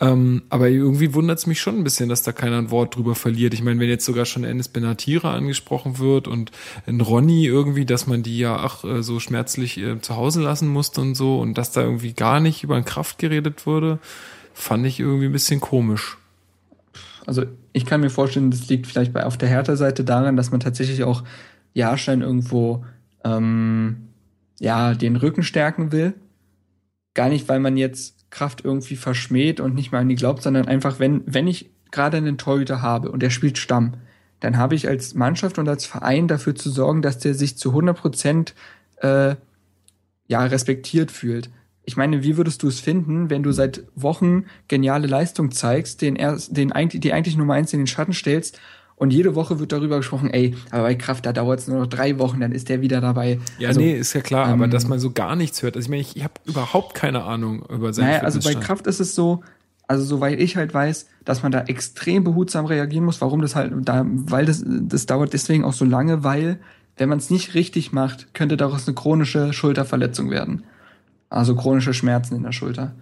Ähm, aber irgendwie wundert es mich schon ein bisschen, dass da keiner ein Wort drüber verliert. Ich meine, wenn jetzt sogar schon Ennis Benatira angesprochen wird und ein Ronny irgendwie, dass man die ja ach äh, so schmerzlich äh, zu Hause lassen musste und so und dass da irgendwie gar nicht über ein Kraft geredet wurde, fand ich irgendwie ein bisschen komisch. Also ich kann mir vorstellen, das liegt vielleicht bei auf der Hertha-Seite daran, dass man tatsächlich auch Jahrstein irgendwo ähm, ja den Rücken stärken will. Gar nicht, weil man jetzt Kraft irgendwie verschmäht und nicht mal an die glaubt, sondern einfach, wenn, wenn ich gerade einen Torhüter habe und der spielt Stamm, dann habe ich als Mannschaft und als Verein dafür zu sorgen, dass der sich zu 100 Prozent äh, ja, respektiert fühlt. Ich meine, wie würdest du es finden, wenn du seit Wochen geniale Leistung zeigst, den, erst, den eigentlich, die eigentlich Nummer eins in den Schatten stellst und jede Woche wird darüber gesprochen, ey, aber bei Kraft, da dauert es nur noch drei Wochen, dann ist der wieder dabei. Ja, also, nee, ist ja klar, ähm, aber dass man so gar nichts hört. Also ich meine, ich, ich habe überhaupt keine Ahnung über seinen Naja, also bei Kraft ist es so, also soweit ich halt weiß, dass man da extrem behutsam reagieren muss. Warum das halt da, weil das, das dauert deswegen auch so lange, weil wenn man es nicht richtig macht, könnte daraus eine chronische Schulterverletzung werden. Also chronische Schmerzen in der Schulter.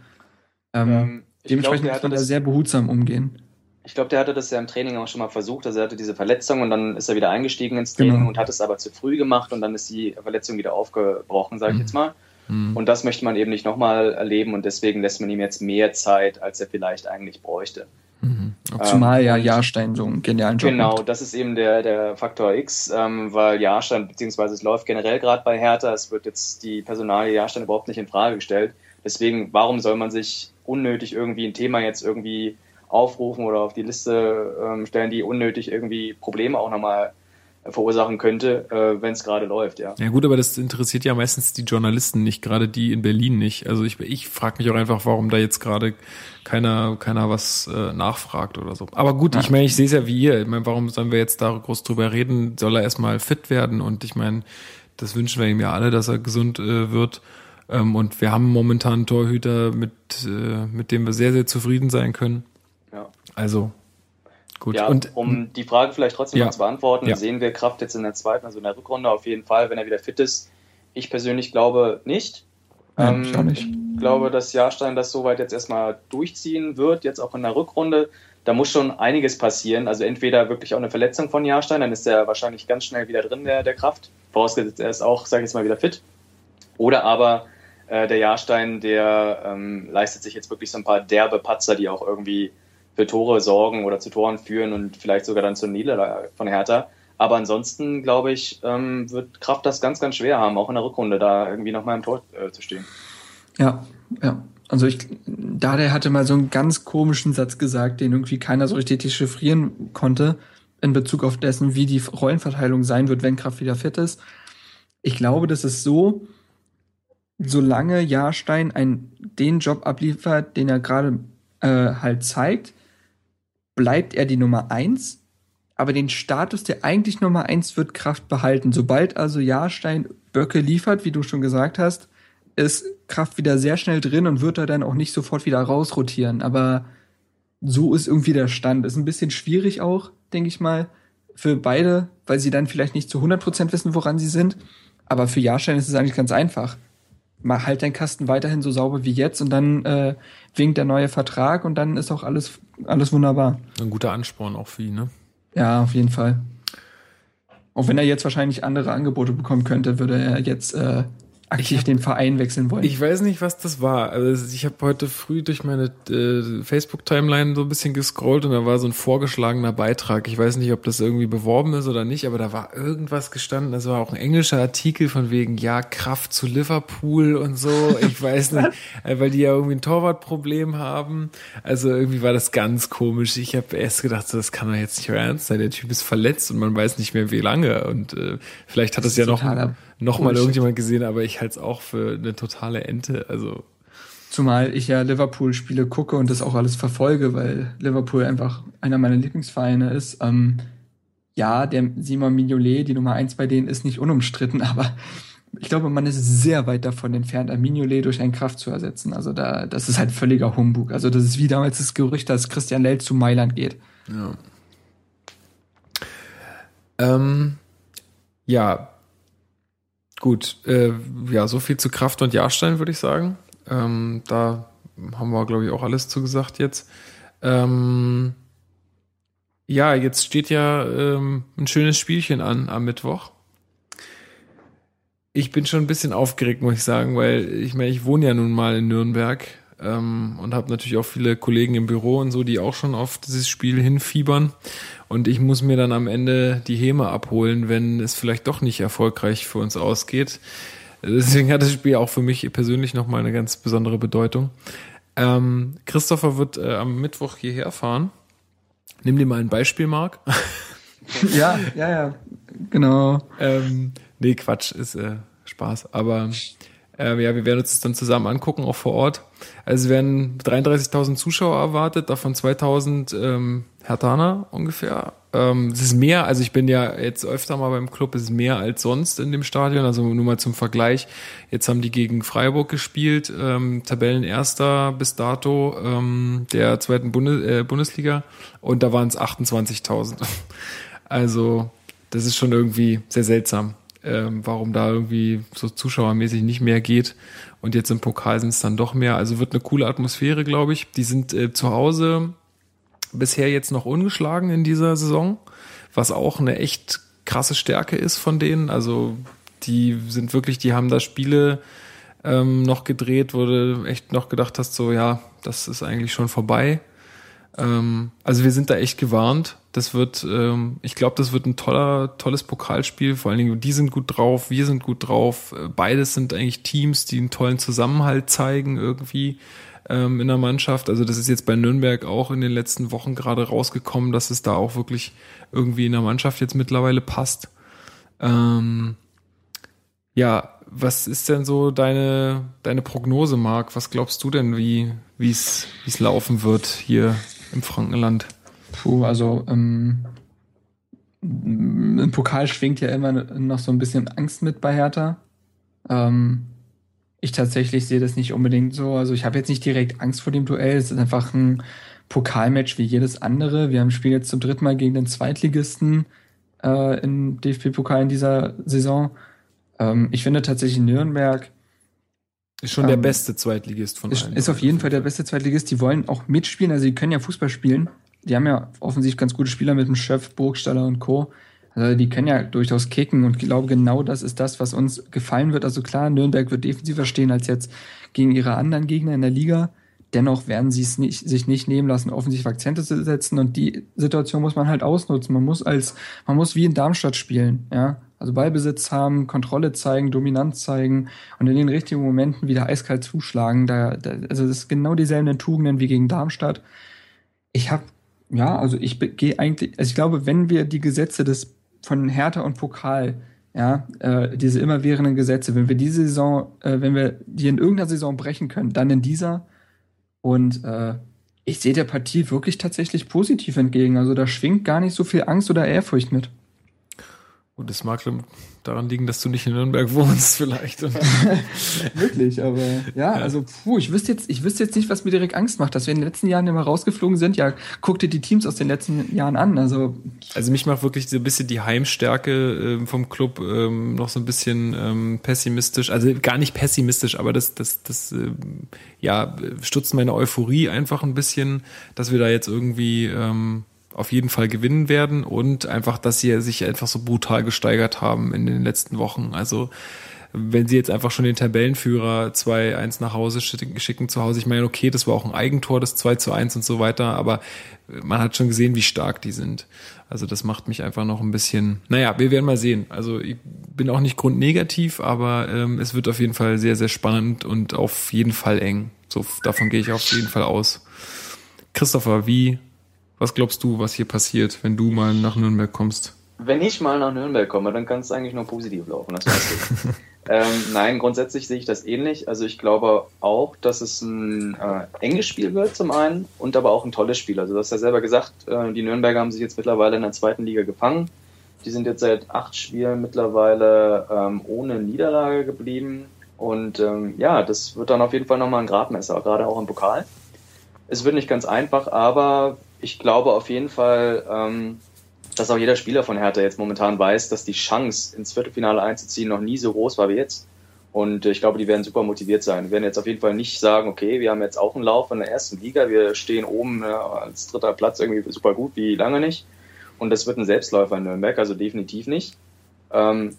Ähm, ähm, dementsprechend glaub, muss man da sehr behutsam umgehen. Ich glaube, der hatte das ja im Training auch schon mal versucht. Also er hatte diese Verletzung und dann ist er wieder eingestiegen ins Training genau. und hat es aber zu früh gemacht und dann ist die Verletzung wieder aufgebrochen, sage ich mhm. jetzt mal. Mhm. Und das möchte man eben nicht nochmal erleben und deswegen lässt man ihm jetzt mehr Zeit, als er vielleicht eigentlich bräuchte. Mhm. Zumal ähm, ja Jahrstein so einen genialen Job Genau, macht. das ist eben der, der Faktor X, ähm, weil Jahrstein, beziehungsweise es läuft generell gerade bei Hertha, es wird jetzt die Personalie Jahrstein überhaupt nicht in Frage gestellt. Deswegen, warum soll man sich unnötig irgendwie ein Thema jetzt irgendwie aufrufen oder auf die Liste ähm, stellen, die unnötig irgendwie Probleme auch nochmal verursachen könnte, äh, wenn es gerade läuft, ja. Ja gut, aber das interessiert ja meistens die Journalisten nicht, gerade die in Berlin nicht. Also ich, ich frage mich auch einfach, warum da jetzt gerade keiner, keiner was äh, nachfragt oder so. Aber gut, ich meine, ich sehe es ja wie ihr. Ich meine, warum sollen wir jetzt da groß drüber reden? Soll er erstmal fit werden? Und ich meine, das wünschen wir ihm ja alle, dass er gesund äh, wird. Ähm, und wir haben momentan einen Torhüter, mit, äh, mit dem wir sehr, sehr zufrieden sein können. Also gut. Ja, und um die Frage vielleicht trotzdem Ja. noch zu beantworten, Ja. sehen wir Kraft jetzt in der zweiten, also in der Rückrunde auf jeden Fall, wenn er wieder fit ist. Ich persönlich glaube nicht. Nein, ich auch nicht. Ich glaube, dass Jahrstein das soweit jetzt erstmal durchziehen wird, jetzt auch in der Rückrunde. Da muss schon einiges passieren. Also entweder wirklich auch eine Verletzung von Jahrstein, dann ist er wahrscheinlich ganz schnell wieder drin, der, der Kraft. Vorausgesetzt, er ist auch, sage ich jetzt mal, wieder fit. Oder aber äh, der Jahrstein, der ähm, leistet sich jetzt wirklich so ein paar derbe Patzer, die auch irgendwie für Tore sorgen oder zu Toren führen und vielleicht sogar dann zur Niederlage von Hertha. Aber ansonsten, glaube ich, ähm, wird Kraft das ganz, ganz schwer haben, auch in der Rückrunde da irgendwie nochmal im Tor äh, zu stehen. Ja, ja. Also ich, Dade hatte mal so einen ganz komischen Satz gesagt, den irgendwie keiner so richtig dechiffrieren konnte in Bezug auf dessen, wie die Rollenverteilung sein wird, wenn Kraft wieder fit ist. Ich glaube, das ist so, solange Jahrstein ein, den Job abliefert, den er gerade äh, halt zeigt, bleibt er die Nummer eins. Aber den Status der eigentlich Nummer eins wird Kraft behalten. Sobald also Jahrstein Böcke liefert, wie du schon gesagt hast, ist Kraft wieder sehr schnell drin und wird er dann auch nicht sofort wieder rausrotieren. Aber so ist irgendwie der Stand. Ist ein bisschen schwierig auch, denke ich mal, für beide, weil sie dann vielleicht nicht zu 100% wissen, woran sie sind. Aber für Jahrstein ist es eigentlich ganz einfach. Mach halt deinen Kasten weiterhin so sauber wie jetzt und dann äh, winkt der neue Vertrag und dann ist auch alles, alles wunderbar. ein guter Ansporn auch für ihn, ne? Ja, auf jeden Fall. Auch wenn er jetzt wahrscheinlich andere Angebote bekommen könnte, würde er jetzt äh, aktiv hab- den Verein wechseln wollen. Ich weiß nicht, was das war. Also ich habe heute früh durch meine äh, Facebook-Timeline so ein bisschen gescrollt und da war so ein vorgeschlagener Beitrag. Ich weiß nicht, ob das irgendwie beworben ist oder nicht, aber da war irgendwas gestanden. Das war auch ein englischer Artikel von wegen, ja, Kraft zu Liverpool und so. Ich weiß nicht, äh, weil die ja irgendwie ein Torwartproblem haben. Also irgendwie war das ganz komisch. Ich habe erst gedacht, so, das kann doch jetzt nicht euer ernst sein. Der Typ ist verletzt und man weiß nicht mehr, wie lange. Und äh, vielleicht hat es ja noch, totaler noch mal Bullshit. irgendjemand gesehen, aber ich halte es auch für eine totale Ente. Also Zumal ich ja Liverpool-Spiele gucke und das auch alles verfolge, weil Liverpool einfach einer meiner Lieblingsvereine ist. Ähm, ja, der Simon Mignolet, die Nummer eins bei denen, ist nicht unumstritten, aber ich glaube, man ist sehr weit davon entfernt, ein Mignolet durch einen Kraft zu ersetzen. Also da, das ist halt völliger Humbug. Also das ist wie damals das Gerücht, dass Christian Lell zu Mailand geht. Ja. Ähm, ja, gut. Äh, ja, so viel zu Kraft und Jahrstein, würde ich sagen. Ähm, da haben wir, glaube ich, auch alles zugesagt jetzt. Ähm, ja, jetzt steht ja ähm, ein schönes Spielchen an am Mittwoch. Ich bin schon ein bisschen aufgeregt, muss ich sagen, weil ich meine, ich wohne ja nun mal in Nürnberg ähm, und habe natürlich auch viele Kollegen im Büro und so, die auch schon auf dieses Spiel hinfiebern. Und ich muss mir dann am Ende die Häme abholen, wenn es vielleicht doch nicht erfolgreich für uns ausgeht. Deswegen hat das Spiel auch für mich persönlich nochmal eine ganz besondere Bedeutung. Ähm, Christopher wird äh, am Mittwoch hierher fahren. Nimm dir mal ein Beispiel, Marc. Ja, ja, ja. Genau. ähm, nee, Quatsch, ist äh, Spaß. Aber äh, ja, wir werden uns das dann zusammen angucken, auch vor Ort. Also es werden 33.000 Zuschauer erwartet, davon 2.000 ähm, Hertaner ungefähr. Ähm, es ist mehr, also ich bin ja jetzt öfter mal beim Club, es ist mehr als sonst in dem Stadion. Also nur mal zum Vergleich. Jetzt haben die gegen Freiburg gespielt, ähm, Tabellenerster bis dato ähm, der zweiten Bundes äh, Bundesliga und da waren es 28.000. Also das ist schon irgendwie sehr seltsam, ähm, warum da irgendwie so zuschauermäßig nicht mehr geht. Und jetzt im Pokal sind es dann doch mehr. Also wird eine coole Atmosphäre, glaube ich. Die sind äh, zu Hause bisher jetzt noch ungeschlagen in dieser Saison, was auch eine echt krasse Stärke ist von denen. Also die sind wirklich, die haben da Spiele ähm, noch gedreht, wo du echt noch gedacht hast, so ja, das ist eigentlich schon vorbei. Ähm, also wir sind da echt gewarnt. Das wird, ähm, ich glaube, das wird ein toller, tolles Pokalspiel. Vor allen Dingen, die sind gut drauf, wir sind gut drauf. Beides sind eigentlich Teams, die einen tollen Zusammenhalt zeigen irgendwie ähm, in der Mannschaft. Also das ist jetzt bei Nürnberg auch in den letzten Wochen gerade rausgekommen, dass es da auch wirklich irgendwie in der Mannschaft jetzt mittlerweile passt. Ähm, ja, was ist denn so deine, deine Prognose, Marc? Was glaubst du denn, wie es laufen wird hier im Frankenland? Puh, also ähm, im Pokal schwingt ja immer noch so ein bisschen Angst mit bei Hertha. Ähm, ich tatsächlich sehe das nicht unbedingt so. Also ich habe jetzt nicht direkt Angst vor dem Duell. Es ist einfach ein Pokalmatch wie jedes andere. Wir haben Spiel jetzt zum dritten Mal gegen den Zweitligisten äh, im DFB-Pokal in dieser Saison. Ähm, ich finde tatsächlich Nürnberg ist schon ähm, der beste Zweitligist von ist, allen. Ist auf jeden Fall der beste Zweitligist. Die wollen auch mitspielen, also die können ja Fußball spielen. Die haben ja offensichtlich ganz gute Spieler mit dem Chef, Burgstaller und Co. Also die können ja durchaus kicken und ich glaube, genau das ist das, was uns gefallen wird. Also klar, Nürnberg wird defensiver stehen als jetzt gegen ihre anderen Gegner in der Liga. Dennoch werden sie es nicht, sich nicht nehmen lassen, offensiv Akzente zu setzen und die Situation muss man halt ausnutzen. Man muss als, man muss wie in Darmstadt spielen, ja. Also Ballbesitz haben, Kontrolle zeigen, Dominanz zeigen und in den richtigen Momenten wieder eiskalt zuschlagen. Da, da also das ist genau dieselben Tugenden wie gegen Darmstadt. Ich habe ja, also ich gehe eigentlich, also ich glaube, wenn wir die Gesetze des von Hertha und Pokal, ja, äh, diese immerwährenden Gesetze, wenn wir diese Saison, äh, wenn wir die in irgendeiner Saison brechen können, dann in dieser. Und äh, ich sehe der Partie wirklich tatsächlich positiv entgegen. Also da schwingt gar nicht so viel Angst oder Ehrfurcht mit. Und es mag daran liegen, dass du nicht in Nürnberg wohnst, vielleicht. Wirklich, aber ja, ja, also puh, ich wüsste jetzt, ich wüsste jetzt nicht, was mir direkt Angst macht, dass wir in den letzten Jahren immer rausgeflogen sind. Ja, guck dir die Teams aus den letzten Jahren an. Also, also mich macht wirklich so ein bisschen die Heimstärke äh, vom Club ähm, noch so ein bisschen ähm, pessimistisch. Also gar nicht pessimistisch, aber das, das, das äh, ja, stutzt meine Euphorie einfach ein bisschen, dass wir da jetzt irgendwie ähm, auf jeden Fall gewinnen werden und einfach, dass sie sich einfach so brutal gesteigert haben in den letzten Wochen. Also wenn sie jetzt einfach schon den Tabellenführer 2-1 nach Hause schicken, zu Hause, ich meine, okay, das war auch ein Eigentor, das 2 zu 1 und so weiter, aber man hat schon gesehen, wie stark die sind. Also das macht mich einfach noch ein bisschen, naja, wir werden mal sehen. Also ich bin auch nicht grundnegativ, aber ähm, es wird auf jeden Fall sehr, sehr spannend und auf jeden Fall eng. So, davon gehe ich auf jeden Fall aus. Christopher, wie was glaubst du, was hier passiert, wenn du mal nach Nürnberg kommst? Wenn ich mal nach Nürnberg komme, dann kann es eigentlich nur positiv laufen, das weißt du. ähm, nein, grundsätzlich sehe ich das ähnlich. Also ich glaube auch, dass es ein äh, enges Spiel wird zum einen und aber auch ein tolles Spiel. Also du hast ja selber gesagt, äh, die Nürnberger haben sich jetzt mittlerweile in der zweiten Liga gefangen. Die sind jetzt seit acht Spielen mittlerweile ähm, ohne Niederlage geblieben. Und ähm, ja, das wird dann auf jeden Fall nochmal ein Gradmesser, gerade auch im Pokal. Es wird nicht ganz einfach, aber ich glaube auf jeden Fall, ähm, dass auch jeder Spieler von Hertha jetzt momentan weiß, dass die Chance ins Viertelfinale einzuziehen noch nie so groß war wie jetzt. Und ich glaube, die werden super motiviert sein. Wir werden jetzt auf jeden Fall nicht sagen, okay, wir haben jetzt auch einen Lauf in der ersten Liga, wir stehen oben ja, als dritter Platz irgendwie super gut wie lange nicht. Und das wird ein Selbstläufer in Nürnberg, also definitiv nicht. Ähm,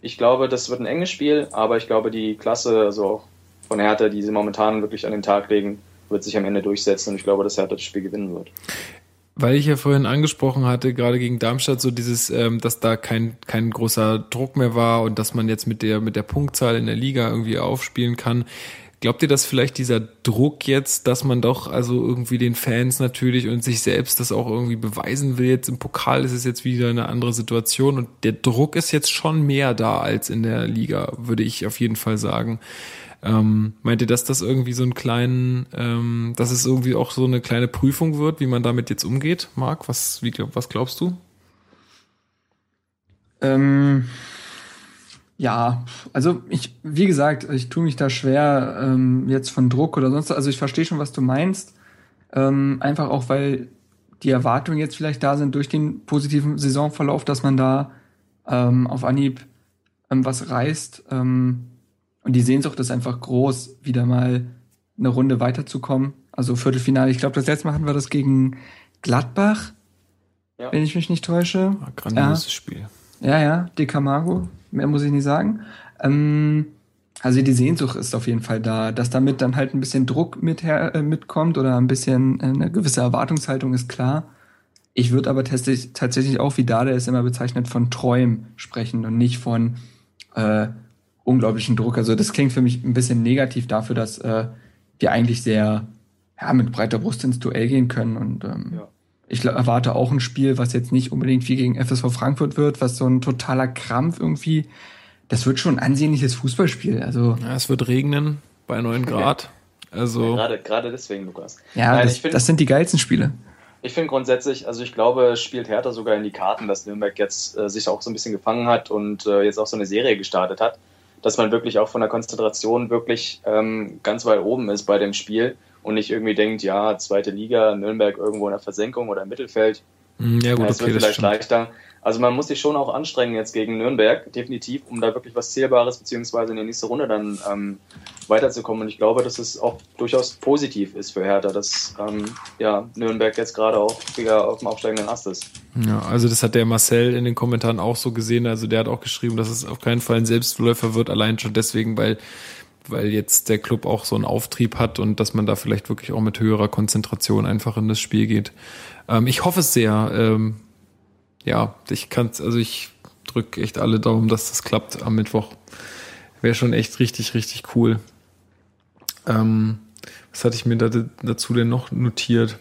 ich glaube, das wird ein enges Spiel, aber ich glaube, die Klasse also von Hertha, die sie momentan wirklich an den Tag legen, wird sich am Ende durchsetzen und ich glaube, dass Hertha das Spiel gewinnen wird. Weil ich ja vorhin angesprochen hatte, gerade gegen Darmstadt, so dieses, ähm, dass da kein, kein großer Druck mehr war und dass man jetzt mit der, mit der Punktzahl in der Liga irgendwie aufspielen kann. Glaubt ihr, dass vielleicht dieser Druck jetzt, dass man doch also irgendwie den Fans natürlich und sich selbst das auch irgendwie beweisen will, jetzt im Pokal ist es jetzt wieder eine andere Situation und der Druck ist jetzt schon mehr da als in der Liga, würde ich auf jeden Fall sagen. Ähm, meint ihr, dass das irgendwie so einen kleinen, ähm, dass es irgendwie auch so eine kleine Prüfung wird, wie man damit jetzt umgeht? Marc, was, wie, was glaubst du? Ähm, ja, also ich, wie gesagt, ich tue mich da schwer ähm, jetzt von Druck oder sonst. Also ich verstehe schon, was du meinst. Ähm, einfach auch, weil die Erwartungen jetzt vielleicht da sind durch den positiven Saisonverlauf, dass man da ähm, auf Anhieb ähm, was reißt. Ähm, und die Sehnsucht ist einfach groß, wieder mal eine Runde weiterzukommen. Also Viertelfinale. Ich glaube, das letzte Mal hatten wir das gegen Gladbach, ja. wenn ich mich nicht täusche. Ja, grandioses ja. Spiel. Ja, ja, De Camargo, mehr muss ich nicht sagen. Ähm, also die Sehnsucht ist auf jeden Fall da, dass damit dann halt ein bisschen Druck mit her, äh, mitkommt oder ein bisschen äh, eine gewisse Erwartungshaltung ist klar. Ich würde aber tatsächlich, tatsächlich auch, wie Dada es immer bezeichnet, von Träumen sprechen und nicht von äh, unglaublichen Druck. Also das klingt für mich ein bisschen negativ dafür, dass äh, wir eigentlich sehr ja, mit breiter Brust ins Duell gehen können. Und ähm, Ja. ich erwarte auch ein Spiel, was jetzt nicht unbedingt viel gegen FSV Frankfurt wird, was so ein totaler Krampf irgendwie. Das wird schon ein ansehnliches Fußballspiel. Also Ja, es wird regnen bei 9 Grad. Also, Gerade, gerade deswegen, Lukas. ja, Nein, das, ich find- das sind die geilsten Spiele. Ich finde grundsätzlich, also ich glaube, es spielt Hertha sogar in die Karten, dass Nürnberg jetzt äh, sich auch so ein bisschen gefangen hat und äh, jetzt auch so eine Serie gestartet hat, dass man wirklich auch von der Konzentration wirklich ähm, ganz weit oben ist bei dem Spiel und nicht irgendwie denkt, ja, zweite Liga, Nürnberg irgendwo in der Versenkung oder im Mittelfeld. mh, ja gut, Ja, es okay, wird vielleicht stimmt. leichter. Also man muss sich schon auch anstrengen jetzt gegen Nürnberg, definitiv, um da wirklich was Zählbares beziehungsweise in die nächste Runde dann ähm, weiterzukommen. Und ich glaube, dass es auch durchaus positiv ist für Hertha, dass ähm, ja, Nürnberg jetzt gerade auch wieder auf dem aufsteigenden Ast ist. Ja, also das hat der Marcel in den Kommentaren auch so gesehen. Also der hat auch geschrieben, dass es auf keinen Fall ein Selbstläufer wird, allein schon deswegen, weil, weil jetzt der Club auch so einen Auftrieb hat und dass man da vielleicht wirklich auch mit höherer Konzentration einfach in das Spiel geht. Ähm, ich hoffe es sehr. Ähm, ja, ich kann also ich drücke echt alle Daumen, dass das klappt am Mittwoch. Wäre schon echt richtig, richtig cool. Ähm, was hatte ich mir da, dazu denn noch notiert?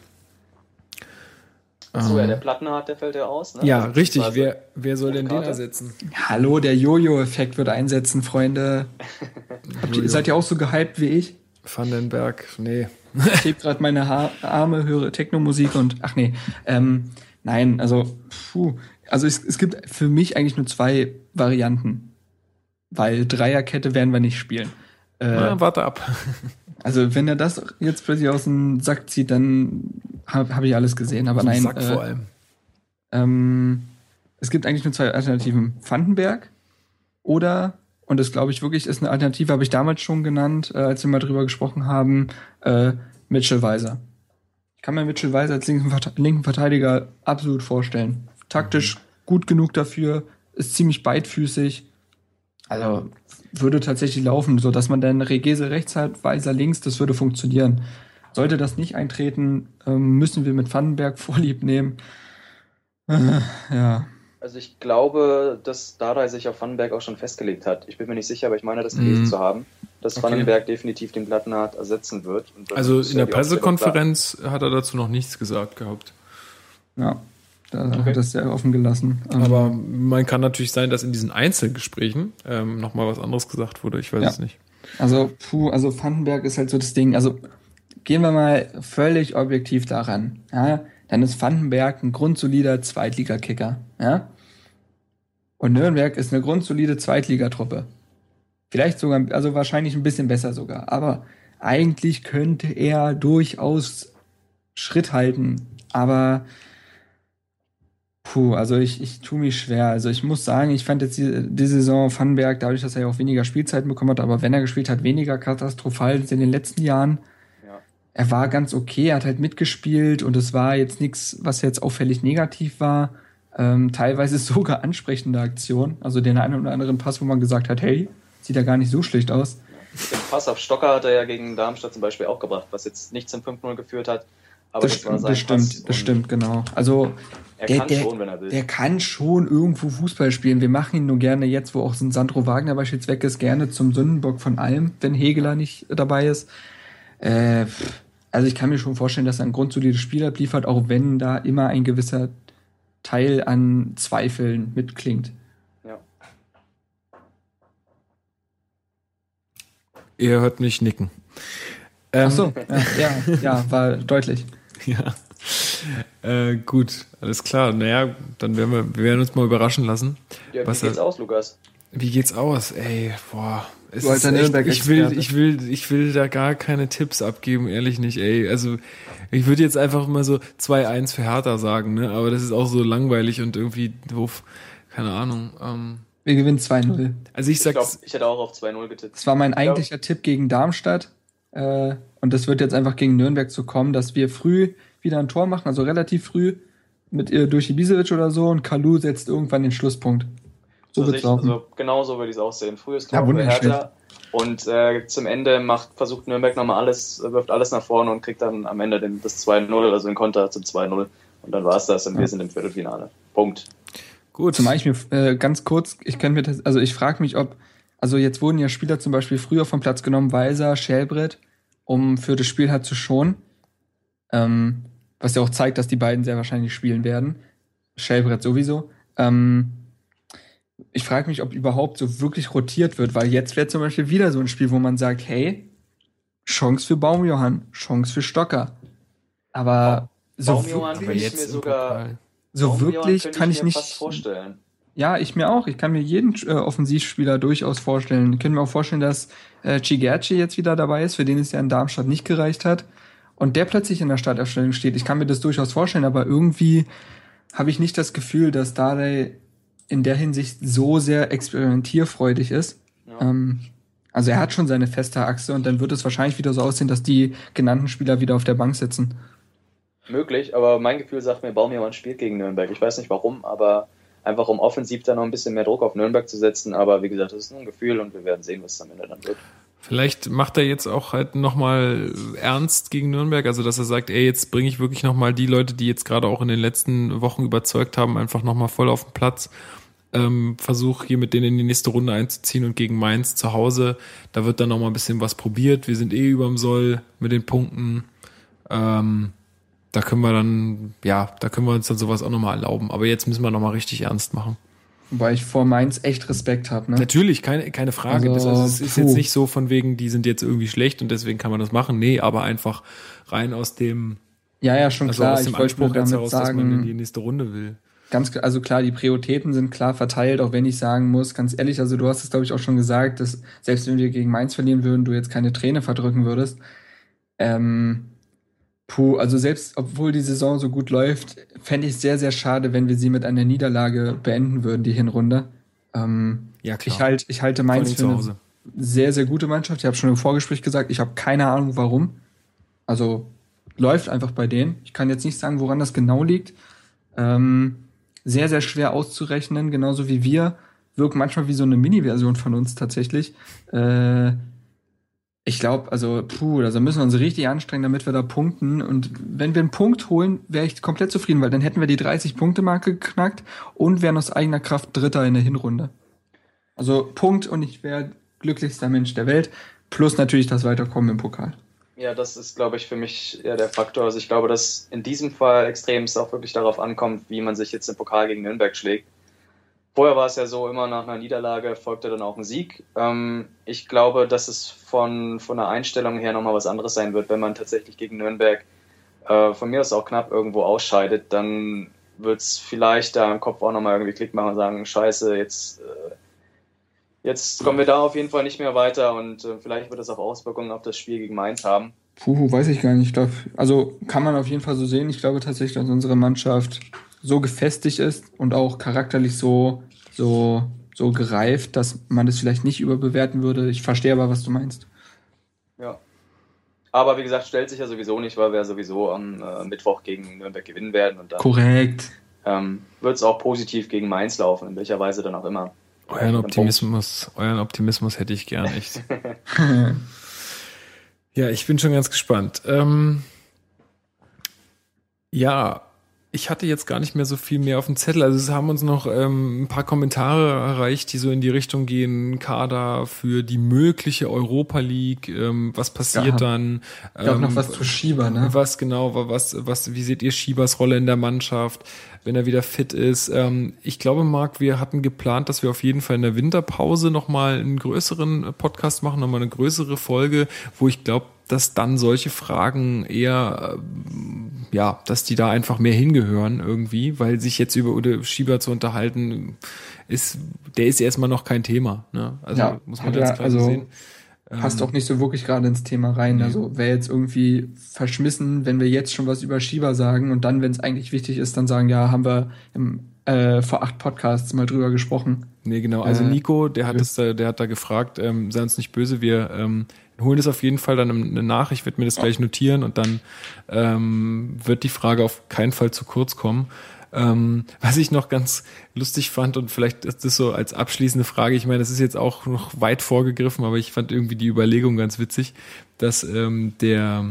So, ja, Ähm, der Plattenhardt, der fällt ja aus. Ne? ja, Also, richtig. Wer, wer soll denn den ersetzen? Hallo, der Jojo-Effekt wird einsetzen, Freunde. Habt ihr, seid ihr auch so gehypt wie ich? Vandenberg, nee. Ich heb gerade meine ha Arme, höre Techno-Musik und ach nee. Ähm, nein, also, puh. Also es, es gibt für mich eigentlich nur zwei Varianten. Weil Dreierkette werden wir nicht spielen. Äh, Na, warte ab. also wenn er das jetzt plötzlich aus dem Sack zieht, dann habe hab ich alles gesehen. Aber nein, Sack äh, vor allem. Ähm, es gibt eigentlich nur zwei Alternativen. Vandenberg oder, und das glaube ich wirklich ist eine Alternative, habe ich damals schon genannt, äh, als wir mal drüber gesprochen haben, äh, Mitchell Weiser. Kann mir Mitchell Weiser als linken, linken Verteidiger absolut vorstellen. Taktisch gut genug dafür, ist ziemlich beidfüßig. Also würde tatsächlich laufen, so dass man dann Regese rechts hat, Weiser links, das würde funktionieren. Sollte das nicht eintreten, ähm, müssen wir mit Vandenberg Vorlieb nehmen. Äh, ja. Also ich glaube, dass Dardai sich auf Vandenberg auch schon festgelegt hat. Ich bin mir nicht sicher, aber ich meine, das gelesen Mhm. zu haben, dass Okay. Vandenberg definitiv den Plattenhardt ersetzen wird. Also in der Pressekonferenz hat er dazu noch nichts gesagt gehabt. Ja. Da Okay. hat das sehr offen gelassen. Ähm, Aber man kann natürlich sein, dass in diesen Einzelgesprächen ähm, nochmal was anderes gesagt wurde. Ich weiß Ja. es nicht. Also, puh, also Vandenberg ist halt so das Ding. Also gehen wir mal völlig objektiv daran. Ja, dann ist Vandenberg ein grundsolider Zweitligakicker. Ja. Und Nürnberg ist eine grundsolide Zweitligatruppe. Vielleicht sogar, also wahrscheinlich ein bisschen besser sogar. Aber eigentlich könnte er durchaus Schritt halten. Aber puh, also ich, ich tue mich schwer. Also ich muss sagen, ich fand jetzt die, die Saison Vandenberg, dadurch, dass er ja auch weniger Spielzeiten bekommen hat, aber wenn er gespielt hat, weniger katastrophal als in den letzten Jahren. Ja. Er war ganz okay, er hat halt mitgespielt und es war jetzt nichts, was jetzt auffällig negativ war. Ähm, teilweise sogar ansprechende Aktion. Also den einen oder anderen Pass, wo man gesagt hat, hey, sieht ja gar nicht so schlecht aus. Den Pass auf Stocker hat er ja gegen Darmstadt zum Beispiel auch gebracht, was jetzt nicht zum 5-0 geführt hat. Aber Das, das, war stimmt, das stimmt, das stimmt, genau. Also Er Der- kann der- schon, wenn er will. Der kann schon irgendwo Fußball spielen. Wir machen ihn nur gerne jetzt, wo auch so ein Sandro Wagner beispielsweise weg ist, gerne zum Sündenbock von allem, wenn Hegeler nicht dabei ist. Äh, also ich kann mir schon vorstellen, dass er ein grundsolides Spiel abliefert, auch wenn da immer ein gewisser Teil an Zweifeln mitklingt. ja. Ihr hört mich nicken. Ähm, Ach so, ja, ja, ja, war deutlich. Ja. Äh, gut, alles klar. Naja, dann werden wir, wir werden uns mal überraschen lassen. ja wie Was geht's aus, Lukas? Wie geht's aus? Ey, boah. Es Du ist echt, ich will, ich will, ich will da gar keine Tipps abgeben, ehrlich nicht, ey. Also, ich würde jetzt einfach mal so 2-1 für Hertha sagen, ne? Aber das ist auch so langweilig und irgendwie doof. Keine Ahnung. Ähm, Wir gewinnen 2-0. also ich Ich ich hätte auch auf 2-0 getippt. Das war mein Ja. eigentlicher Tipp gegen Darmstadt. Äh, und das wird jetzt einfach gegen Nürnberg zu kommen, dass wir früh wieder ein Tor machen, also relativ früh mit ihr durch Ibisevic oder so und Kalu setzt irgendwann den Schlusspunkt. So zur wird's laufen. Also genau so würde ich es auch sehen. Frühes Ja, Tor für wunderschön. Hertha. Und äh, zum Ende macht, versucht Nürnberg nochmal alles, wirft alles nach vorne und kriegt dann am Ende den, das 2-0, also den Konter zum 2-0. Und dann war es das und Ja. wir sind im Viertelfinale. Punkt. Gut. Zumal ich mir äh, ganz kurz, ich kann mir das, also ich frage mich, ob, also jetzt wurden ja Spieler zum Beispiel früher vom Platz genommen, Weiser, Schellbrett, um für das Spiel halt zu schonen. Ähm, was ja auch zeigt, dass die beiden sehr wahrscheinlich spielen werden. Schellbrett sowieso. Ähm, ich frage mich, ob überhaupt so wirklich rotiert wird, weil jetzt wäre zum Beispiel wieder so ein Spiel, wo man sagt, hey, Chance für Baumjohann, Chance für Stocker. Aber so Baumjohann wirklich, könnte ich mir im sogar- Pokal. So Baumjohann wirklich könnte kann ich mir nicht. fast vorstellen. Ja, ich mir auch. Ich kann mir jeden äh, Offensivspieler durchaus vorstellen. Ich kann mir auch vorstellen, dass äh, Chigerci jetzt wieder dabei ist, für den es ja in Darmstadt nicht gereicht hat. Und der plötzlich in der Startaufstellung steht. Ich kann mir das durchaus vorstellen, aber irgendwie habe ich nicht das Gefühl, dass Dardai in der Hinsicht so sehr experimentierfreudig ist. Ja. Ähm, also er hat schon seine feste Achse und dann wird es wahrscheinlich wieder so aussehen, dass die genannten Spieler wieder auf der Bank sitzen. Möglich, aber mein Gefühl sagt mir, Baumjohann spielt gegen Nürnberg. Ich weiß nicht warum, aber einfach um offensiv da noch ein bisschen mehr Druck auf Nürnberg zu setzen. Aber wie gesagt, das ist nur ein Gefühl und wir werden sehen, was es am Ende dann wird. Vielleicht macht er jetzt auch halt nochmal ernst gegen Nürnberg, also dass er sagt, ey, jetzt bringe ich wirklich nochmal die Leute, die jetzt gerade auch in den letzten Wochen überzeugt haben, einfach nochmal voll auf den Platz. Ähm, Versuch hier mit denen in die nächste Runde einzuziehen und gegen Mainz zu Hause, da wird dann nochmal ein bisschen was probiert. Wir sind eh überm Soll mit den Punkten. Ähm, da können wir dann, ja, da können wir uns dann sowas auch nochmal erlauben. Aber jetzt müssen wir nochmal richtig ernst machen. Wobei ich vor Mainz echt Respekt habe. Ne? Natürlich, keine, keine Frage. Also, das, also, es ist jetzt nicht so von wegen, die sind jetzt irgendwie schlecht und deswegen kann man das machen. Nee, aber einfach rein aus dem, Ja, ja, schon also klar. aus Ich dem wollte nur Anspruch jetzt damit heraus, dass man in die sagen, nächste Runde will. ganz, also klar, die Prioritäten sind klar verteilt, auch wenn ich sagen muss, ganz ehrlich, also du hast es, glaube ich, auch schon gesagt, dass selbst wenn wir gegen Mainz verlieren würden, du jetzt keine Träne verdrücken würdest. Ähm, puh, also selbst obwohl die Saison so gut läuft, fände ich es sehr, sehr schade, wenn wir sie mit einer Niederlage beenden würden, die Hinrunde. Ähm, Ja, klar. ich, halt, ich halte Mainz für eine sehr, sehr gute Mannschaft. Ich habe schon im Vorgespräch gesagt, ich habe keine Ahnung warum. Also läuft einfach bei denen. Ich kann jetzt nicht sagen, woran das genau liegt. Ähm, sehr, sehr schwer auszurechnen, genauso wie wir. Wirkt manchmal wie so eine Mini-Version von uns tatsächlich. Äh, ich glaube, also, puh, also müssen wir uns richtig anstrengen, damit wir da punkten. Und wenn wir einen Punkt holen, wäre ich komplett zufrieden, weil dann hätten wir die 30-Punkte-Marke geknackt und wären aus eigener Kraft Dritter in der Hinrunde. Also Punkt und ich wäre glücklichster Mensch der Welt. Plus natürlich das Weiterkommen im Pokal. Ja, das ist, glaube ich, für mich ja der Faktor. Also ich glaube, dass in diesem Fall extremst auch wirklich darauf ankommt, wie man sich jetzt im Pokal gegen Nürnberg schlägt. Vorher war es ja so, immer nach einer Niederlage folgte dann auch ein Sieg. Ähm, ich glaube, dass es von, von der Einstellung her nochmal was anderes sein wird, wenn man tatsächlich gegen Nürnberg äh, von mir aus auch knapp irgendwo ausscheidet, dann wird es vielleicht da im Kopf auch nochmal irgendwie Klick machen und sagen, scheiße, jetzt, äh, jetzt kommen wir da auf jeden Fall nicht mehr weiter und äh, vielleicht wird das auch Auswirkungen auf das Spiel gegen Mainz haben. Puh, weiß ich gar nicht. Ich glaub, also kann man auf jeden Fall so sehen. Ich glaube tatsächlich, dass unsere Mannschaft so gefestigt ist und auch charakterlich so, so, so gereift, dass man das vielleicht nicht überbewerten würde. Ich verstehe aber, was du meinst. Ja. Aber wie gesagt, stellt sich ja sowieso nicht, weil wir ja sowieso am äh, Mittwoch gegen Nürnberg gewinnen werden und dann Korrekt. ähm, wird es auch positiv gegen Mainz laufen, in welcher Weise dann auch immer. Euren Optimismus, euren Optimismus hätte ich gern, echt. ja, ich bin schon ganz gespannt. Ähm, ja, ich hatte jetzt gar nicht mehr so viel mehr auf dem Zettel. Also es haben uns noch ähm, ein paar Kommentare erreicht, die so in die Richtung gehen, Kader für die mögliche Europa League, ähm, was passiert Ja. dann? Ich glaube noch Ähm, was zu Schieber, ne? was genau, wa- was, was, wie seht ihr Schiebers Rolle in der Mannschaft, wenn er wieder fit ist? Ähm, ich glaube, Marc, wir hatten geplant, dass wir auf jeden Fall in der Winterpause nochmal einen größeren Podcast machen, nochmal eine größere Folge, wo ich glaube, dass dann solche Fragen eher, ähm, ja, dass die da einfach mehr hingehören irgendwie, weil sich jetzt über Ude Schieber zu unterhalten, ist, der ist erstmal noch kein Thema. Ne? Also Ja, muss man klar so also sehen. Passt Ähm, auch nicht so wirklich gerade ins Thema rein. Nee. Also wäre jetzt irgendwie verschmissen, wenn wir jetzt schon was über Schieber sagen und dann, wenn es eigentlich wichtig ist, dann sagen, ja, haben wir im, äh, vor acht Podcasts mal drüber gesprochen. Nee, genau. Also Äh, Nico, der hat ja. es, da- der hat da gefragt, ähm, sei uns nicht böse, wir ähm, holen das auf jeden Fall dann eine nach. Ich werde mir das gleich notieren und dann ähm, wird die Frage auf keinen Fall zu kurz kommen. Ähm, was ich noch ganz lustig fand und vielleicht ist das so als abschließende Frage, ich meine, das ist jetzt auch noch weit vorgegriffen, aber ich fand irgendwie die Überlegung ganz witzig, dass ähm, der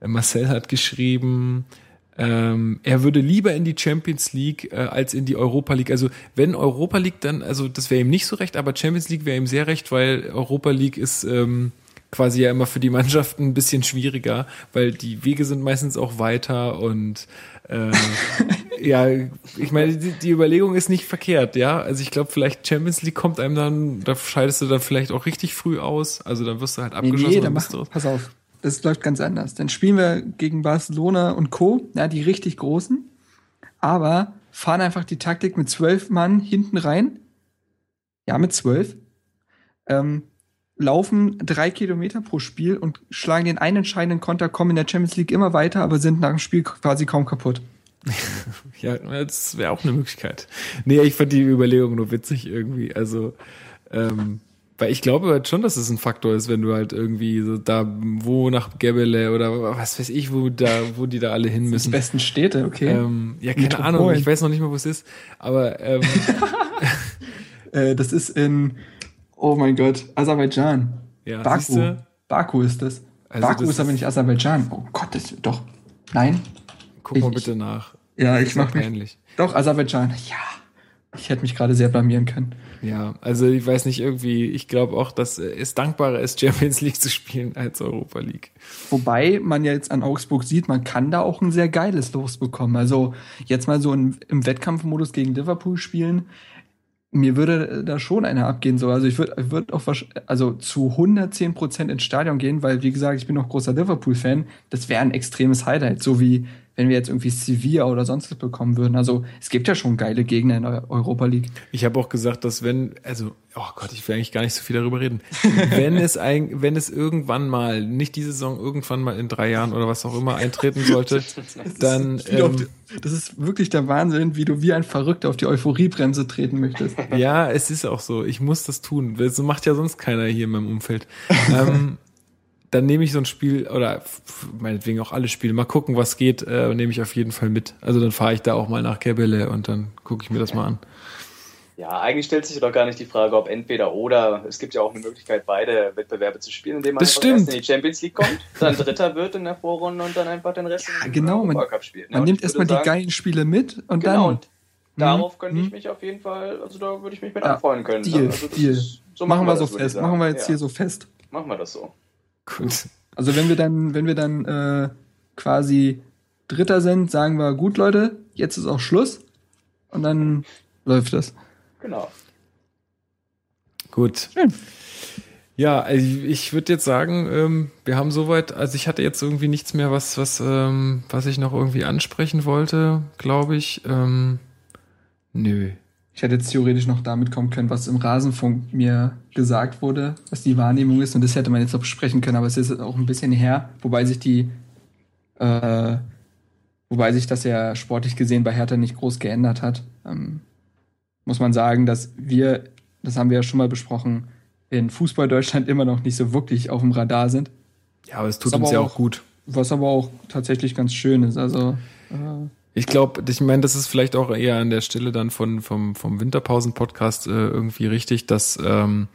Marcel hat geschrieben, ähm, er würde lieber in die Champions League äh, als in die Europa League. Also wenn Europa League dann, also das wäre ihm nicht so recht, aber Champions League wäre ihm sehr recht, weil Europa League ist ähm, quasi ja immer für die Mannschaften ein bisschen schwieriger, weil die Wege sind meistens auch weiter und äh, ja, ich meine, die, die, Überlegung ist nicht verkehrt, ja. Also ich glaube, vielleicht Champions League kommt einem dann, da scheidest du dann vielleicht auch richtig früh aus. Also dann wirst du halt abgeschossen. Nee, nee, dann mach, pass auf, das läuft ganz anders. Dann spielen wir gegen Barcelona und Co., ja, die richtig großen, aber fahren einfach die Taktik mit zwölf Mann hinten rein. Ja, mit zwölf. Ähm, laufen drei Kilometer pro Spiel und schlagen den einen entscheidenden Konter, kommen in der Champions League immer weiter, aber sind nach dem Spiel quasi kaum kaputt. ja, das wäre auch eine Möglichkeit. Nee, ich fand die Überlegung nur witzig irgendwie. Also, ähm, weil ich glaube halt schon, dass es ein Faktor ist, wenn du halt irgendwie so da, wo nach Gebele oder was weiß ich, wo da, wo die da alle hin müssen. Die besten Städte, okay. Ähm, ja, keine Metropolen. Ahnung, ich weiß noch nicht mehr, wo es ist, aber ähm, äh, das ist in Oh mein Gott, Aserbaidschan. Ja, Baku. Baku ist das. Also Baku das ist aber nicht Aserbaidschan. Oh Gott, das doch. Nein. Guck ich, mal bitte nach. Ja, ich mach mich. Ähnlich. Doch, Aserbaidschan. Ja. Ich hätte mich gerade sehr blamieren können. Ja, also ich weiß nicht, irgendwie, ich glaube auch, dass es dankbarer ist, Champions League zu spielen als Europa League. Wobei man ja jetzt an Augsburg sieht, man kann da auch ein sehr geiles Los bekommen. Also jetzt mal so im, im Wettkampfmodus gegen Liverpool spielen, mir würde da schon einer abgehen so. Also ich würde würd auch also zu 110 Prozent ins Stadion gehen, weil wie gesagt, ich bin auch großer Liverpool-Fan. Das wäre ein extremes Highlight, so wie wenn wir jetzt irgendwie Sevilla oder sonst was bekommen würden. Also es gibt ja schon geile Gegner in der Europa League. Ich habe auch gesagt, dass wenn, also, oh Gott, ich will eigentlich gar nicht so viel darüber reden. wenn es ein, wenn es irgendwann mal, nicht diese Saison, irgendwann mal in drei Jahren oder was auch immer eintreten sollte, dann. Ähm, das ist wirklich der Wahnsinn, wie du wie ein Verrückter auf die Euphoriebremse treten möchtest. Ja, es ist auch so. Ich muss das tun. So macht ja sonst keiner hier in meinem Umfeld. ähm, dann nehme ich so ein Spiel oder meinetwegen auch alle Spiele. Mal gucken, was geht, äh, nehme ich auf jeden Fall mit. Also dann fahre ich da auch mal nach Kebele und dann gucke ich mir das mal an. Ja, eigentlich stellt sich doch gar nicht die Frage, ob entweder oder. Es gibt ja auch eine Möglichkeit, beide Wettbewerbe zu spielen, indem man in die Champions League kommt, dann Dritter wird in der Vorrunde und dann einfach den Rest ja, in genau, man, Cup spielt. Man nimmt erstmal die geilen Spiele mit und genau, dann. Und darauf könnte ich mich auf jeden Fall, also da würde ich mich mit ja, anfreuen können. Deal, also Deal. Ist, so machen, wir, wir so fest. Machen wir jetzt ja. hier so fest. Machen wir das so. Gut. Also wenn wir dann, wenn wir dann äh, quasi Dritter sind, sagen wir, gut Leute, jetzt ist auch Schluss. Und dann läuft das. Genau. Gut. Schön. Ja, also ich würde jetzt sagen, ähm, wir haben soweit, also ich hatte jetzt irgendwie nichts mehr, was, was, ähm, was ich noch irgendwie ansprechen wollte, glaube ich. Ähm, nö. Ich hätte jetzt theoretisch noch damit kommen können, was im Rasenfunk mir gesagt wurde, was die Wahrnehmung ist. Und das hätte man jetzt noch besprechen können, aber es ist auch ein bisschen her, wobei sich die, äh, wobei sich das ja sportlich gesehen bei Hertha nicht groß geändert hat. Ähm, muss man sagen, dass wir, das haben wir ja schon mal besprochen, in Fußball Deutschland immer noch nicht so wirklich auf dem Radar sind. Ja, aber es tut was uns ja auch gut. Was aber auch tatsächlich ganz schön ist. Also äh, ich glaube, ich meine, das ist vielleicht auch eher an der Stelle dann von, vom, vom Winterpausen-Podcast äh, irgendwie richtig, dass, ähm,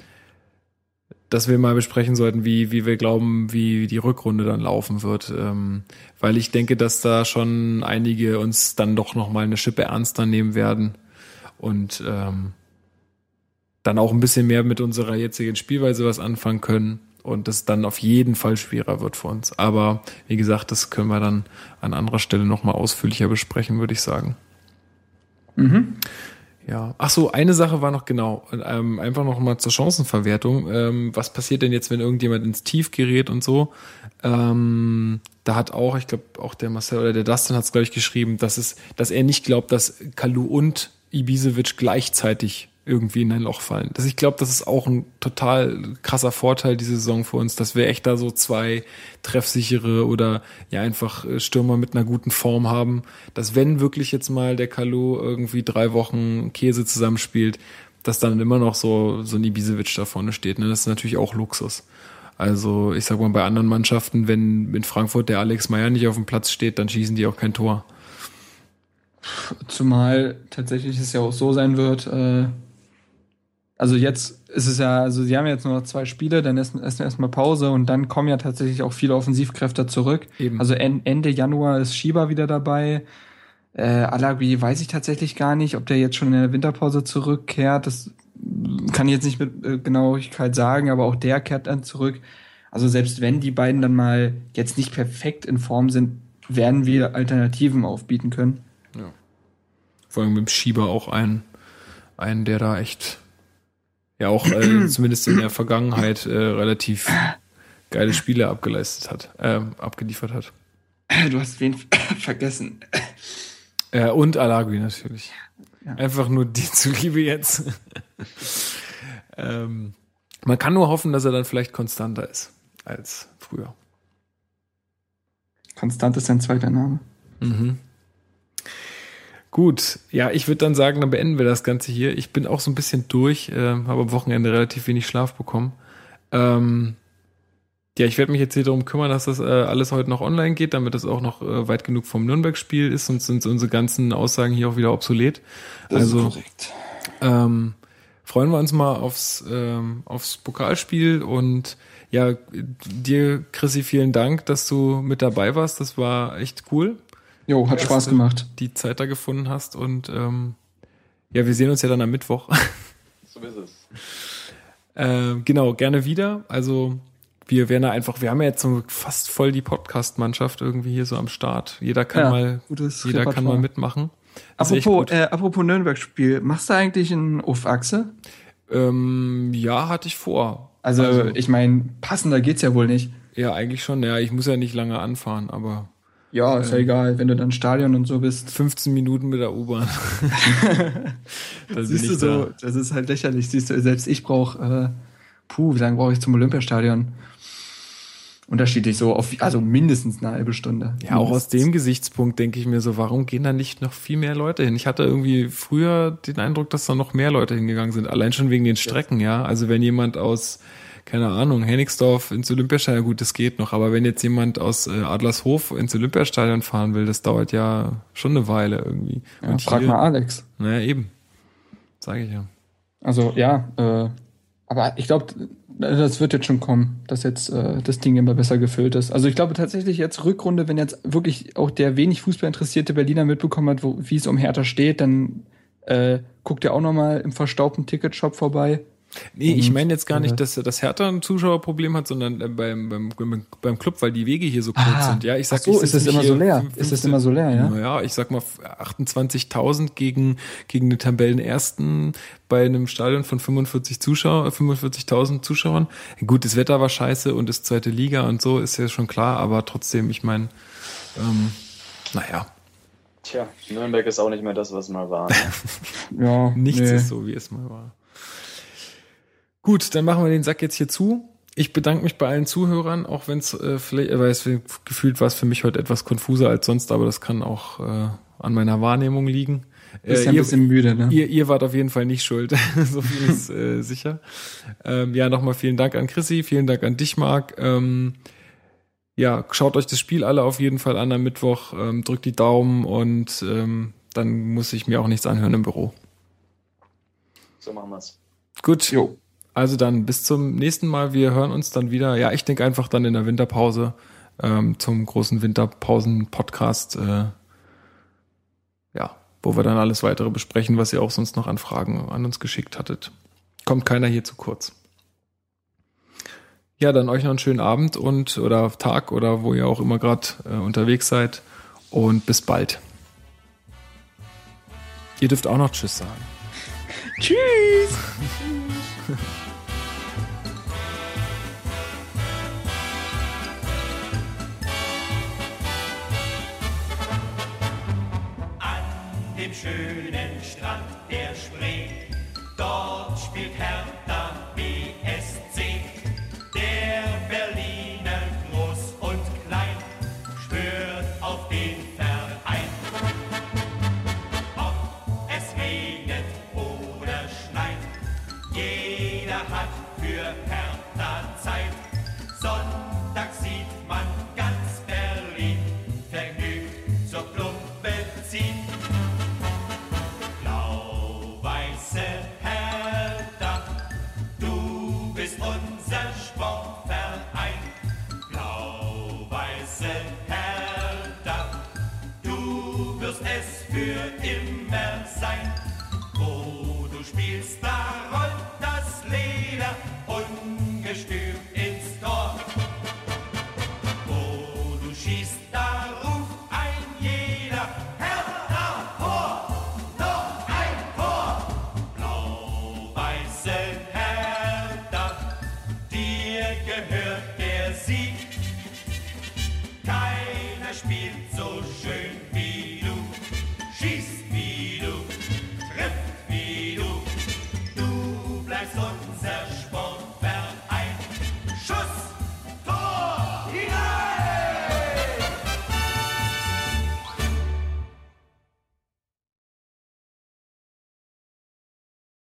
dass wir mal besprechen sollten, wie, wie wir glauben, wie die Rückrunde dann laufen wird. Ähm, weil ich denke, dass da schon einige uns dann doch nochmal eine Schippe ernster nehmen werden und ähm, dann auch ein bisschen mehr mit unserer jetzigen Spielweise was anfangen können und das dann auf jeden Fall schwerer wird für uns. Aber wie gesagt, das können wir dann an anderer Stelle nochmal ausführlicher besprechen, würde ich sagen. Mhm. Ja. Ach so, eine Sache war noch genau, ähm, einfach noch mal zur Chancenverwertung. Ähm, was passiert denn jetzt, wenn irgendjemand ins Tief gerät und so? Ähm, da hat auch, ich glaube, auch der Marcel oder der Dustin hat es, glaube ich, geschrieben, dass es, dass er nicht glaubt, dass Kalu und Ibisevic gleichzeitig irgendwie in ein Loch fallen. Das, ich glaube, das ist auch ein total krasser Vorteil diese Saison für uns, dass wir echt da so zwei treffsichere oder ja einfach äh, Stürmer mit einer guten Form haben, dass wenn wirklich jetzt mal der Kalu irgendwie drei Wochen Käse zusammenspielt, dass dann immer noch so, so ein Ibisevic da vorne steht. Ne? Das ist natürlich auch Luxus. Also ich sag mal, bei anderen Mannschaften, wenn in Frankfurt der Alex Meyer nicht auf dem Platz steht, dann schießen die auch kein Tor. Zumal tatsächlich es ja auch so sein wird, äh, also jetzt ist es ja, also sie haben jetzt nur noch zwei Spiele, dann ist erst erstmal Pause und dann kommen ja tatsächlich auch viele Offensivkräfte zurück. Eben. Also en, Ende Januar ist Shiba wieder dabei. Äh, Alagui weiß ich tatsächlich gar nicht, ob der jetzt schon in der Winterpause zurückkehrt. Das kann ich jetzt nicht mit äh, Genauigkeit sagen, aber auch der kehrt dann zurück. Also selbst wenn die beiden dann mal jetzt nicht perfekt in Form sind, werden wir Alternativen aufbieten können. Vor allem mit dem Schieber auch ein, ein, der da echt, ja auch äh, zumindest in der Vergangenheit äh, relativ geile Spiele abgeleistet hat, äh, abgeliefert hat. Du hast wen vergessen. Äh, und Alagui natürlich. Ja. Einfach nur die zuliebe jetzt. ähm, man kann nur hoffen, dass er dann vielleicht konstanter ist als früher. Konstant ist sein zweiter Name. Mhm. Gut, ja, ich würde dann sagen, dann beenden wir das Ganze hier. Ich bin auch so ein bisschen durch, äh, habe am Wochenende relativ wenig Schlaf bekommen. Ähm, ja, ich werde mich jetzt hier darum kümmern, dass das äh, alles heute noch online geht, damit das auch noch äh, weit genug vom Nürnberg-Spiel ist, sonst sind unsere ganzen Aussagen hier auch wieder obsolet. also korrekt. ähm, freuen wir uns mal aufs, ähm, aufs Pokalspiel und ja, dir, Chrissy, vielen Dank, dass du mit dabei warst. Das war echt cool Jo, hat dass Spaß du gemacht. die Zeit da gefunden hast und ähm, ja, wir sehen uns ja dann am Mittwoch. So ist es. äh, genau, gerne wieder. Also wir werden da einfach, wir haben ja jetzt so fast voll die Podcast-Mannschaft irgendwie hier so am Start. Jeder kann Ja, mal, gutes jeder kann Repertoire. mal mitmachen. Das Apropos, äh, apropos Nürnberg-Spiel, machst du eigentlich einen Uff-Achse? Ähm, ja, hatte ich vor. Also, ich meine, passender geht's ja wohl nicht. ja, eigentlich schon. Ja, ich muss ja nicht lange anfahren, aber Ja, ist ja egal, wenn du dann Stadion und so bist. 15 Minuten mit der U-Bahn. Siehst du ich so, da. das ist halt lächerlich. Siehst du, selbst ich brauche, äh, puh, wie lange brauche ich zum Olympiastadion? Unterschiedlich so, auf, also mindestens eine halbe Stunde. Ja, auch aus Mindestens. dem Gesichtspunkt denke ich mir so, warum gehen da nicht noch viel mehr Leute hin? Ich hatte irgendwie früher den Eindruck, dass da noch mehr Leute hingegangen sind, allein schon wegen den Strecken, ja. Also wenn jemand aus, keine Ahnung, Hennigsdorf ins Olympiastadion, gut, das geht noch, aber wenn jetzt jemand aus äh, Adlershof ins Olympiastadion fahren will, das dauert ja schon eine Weile irgendwie. Ja, frag mal Alex. Naja, eben. Sage ich ja. Also ja, äh, aber ich glaube, das wird jetzt schon kommen, dass jetzt äh, das Ding immer besser gefüllt ist. Also ich glaube tatsächlich jetzt Rückrunde, wenn jetzt wirklich auch der wenig Fußball interessierte Berliner mitbekommen hat, wie es um Hertha steht, dann äh, guckt er auch noch mal im verstaubten Ticketshop vorbei. Nee, ich meine jetzt gar äh, nicht, dass das Hertha ein Zuschauerproblem hat, sondern äh, beim, beim, beim, Club, weil die Wege hier so kurz Ah, sind. Ja, ich sag, ach so, ich ist es immer so leer? fünf- Ist es immer so leer, ja? Naja, ich sag mal 28.000 gegen, gegen den Tabellenersten bei einem Stadion von 45 Zuschauer, 45.000 Zuschauern. Gut, das Wetter war scheiße und ist zweite Liga und so, ist ja schon klar, aber trotzdem, ich meine, ähm, naja, Tja, Nürnberg ist auch nicht mehr das, was mal war. Ne? Ja, nichts nee. ist so, wie es mal war. Gut, dann machen wir den Sack jetzt hier zu. Ich bedanke mich bei allen Zuhörern, auch wenn es äh, vielleicht, äh, weil es gefühlt war es für mich heute etwas konfuser als sonst, aber das kann auch äh, an meiner Wahrnehmung liegen. Bist Äh, ja ein ihr, bisschen müde, ne? ihr, ihr wart auf jeden Fall nicht schuld, so viel ist äh, sicher. Ähm, ja, nochmal vielen Dank an Chrissy, vielen Dank an dich, Marc. Ähm, ja, schaut euch das Spiel alle auf jeden Fall an am Mittwoch, ähm, drückt die Daumen und ähm, dann muss ich mir auch nichts anhören im Büro. So machen wir's. Gut, Jo. Also dann bis zum nächsten Mal. Wir hören uns dann wieder. Ja, ich denke einfach dann in der Winterpause ähm, zum großen Winterpausen-Podcast. Äh, ja, wo wir dann alles weitere besprechen, was ihr auch sonst noch an Fragen an uns geschickt hattet. Kommt keiner hier zu kurz. Ja, dann euch noch einen schönen Abend und oder Tag oder wo ihr auch immer gerade äh, unterwegs seid. Und bis bald. Ihr dürft auch noch Tschüss sagen. Tschüss! dem schönen Strand der Spree, dort spielt Hertha BSC.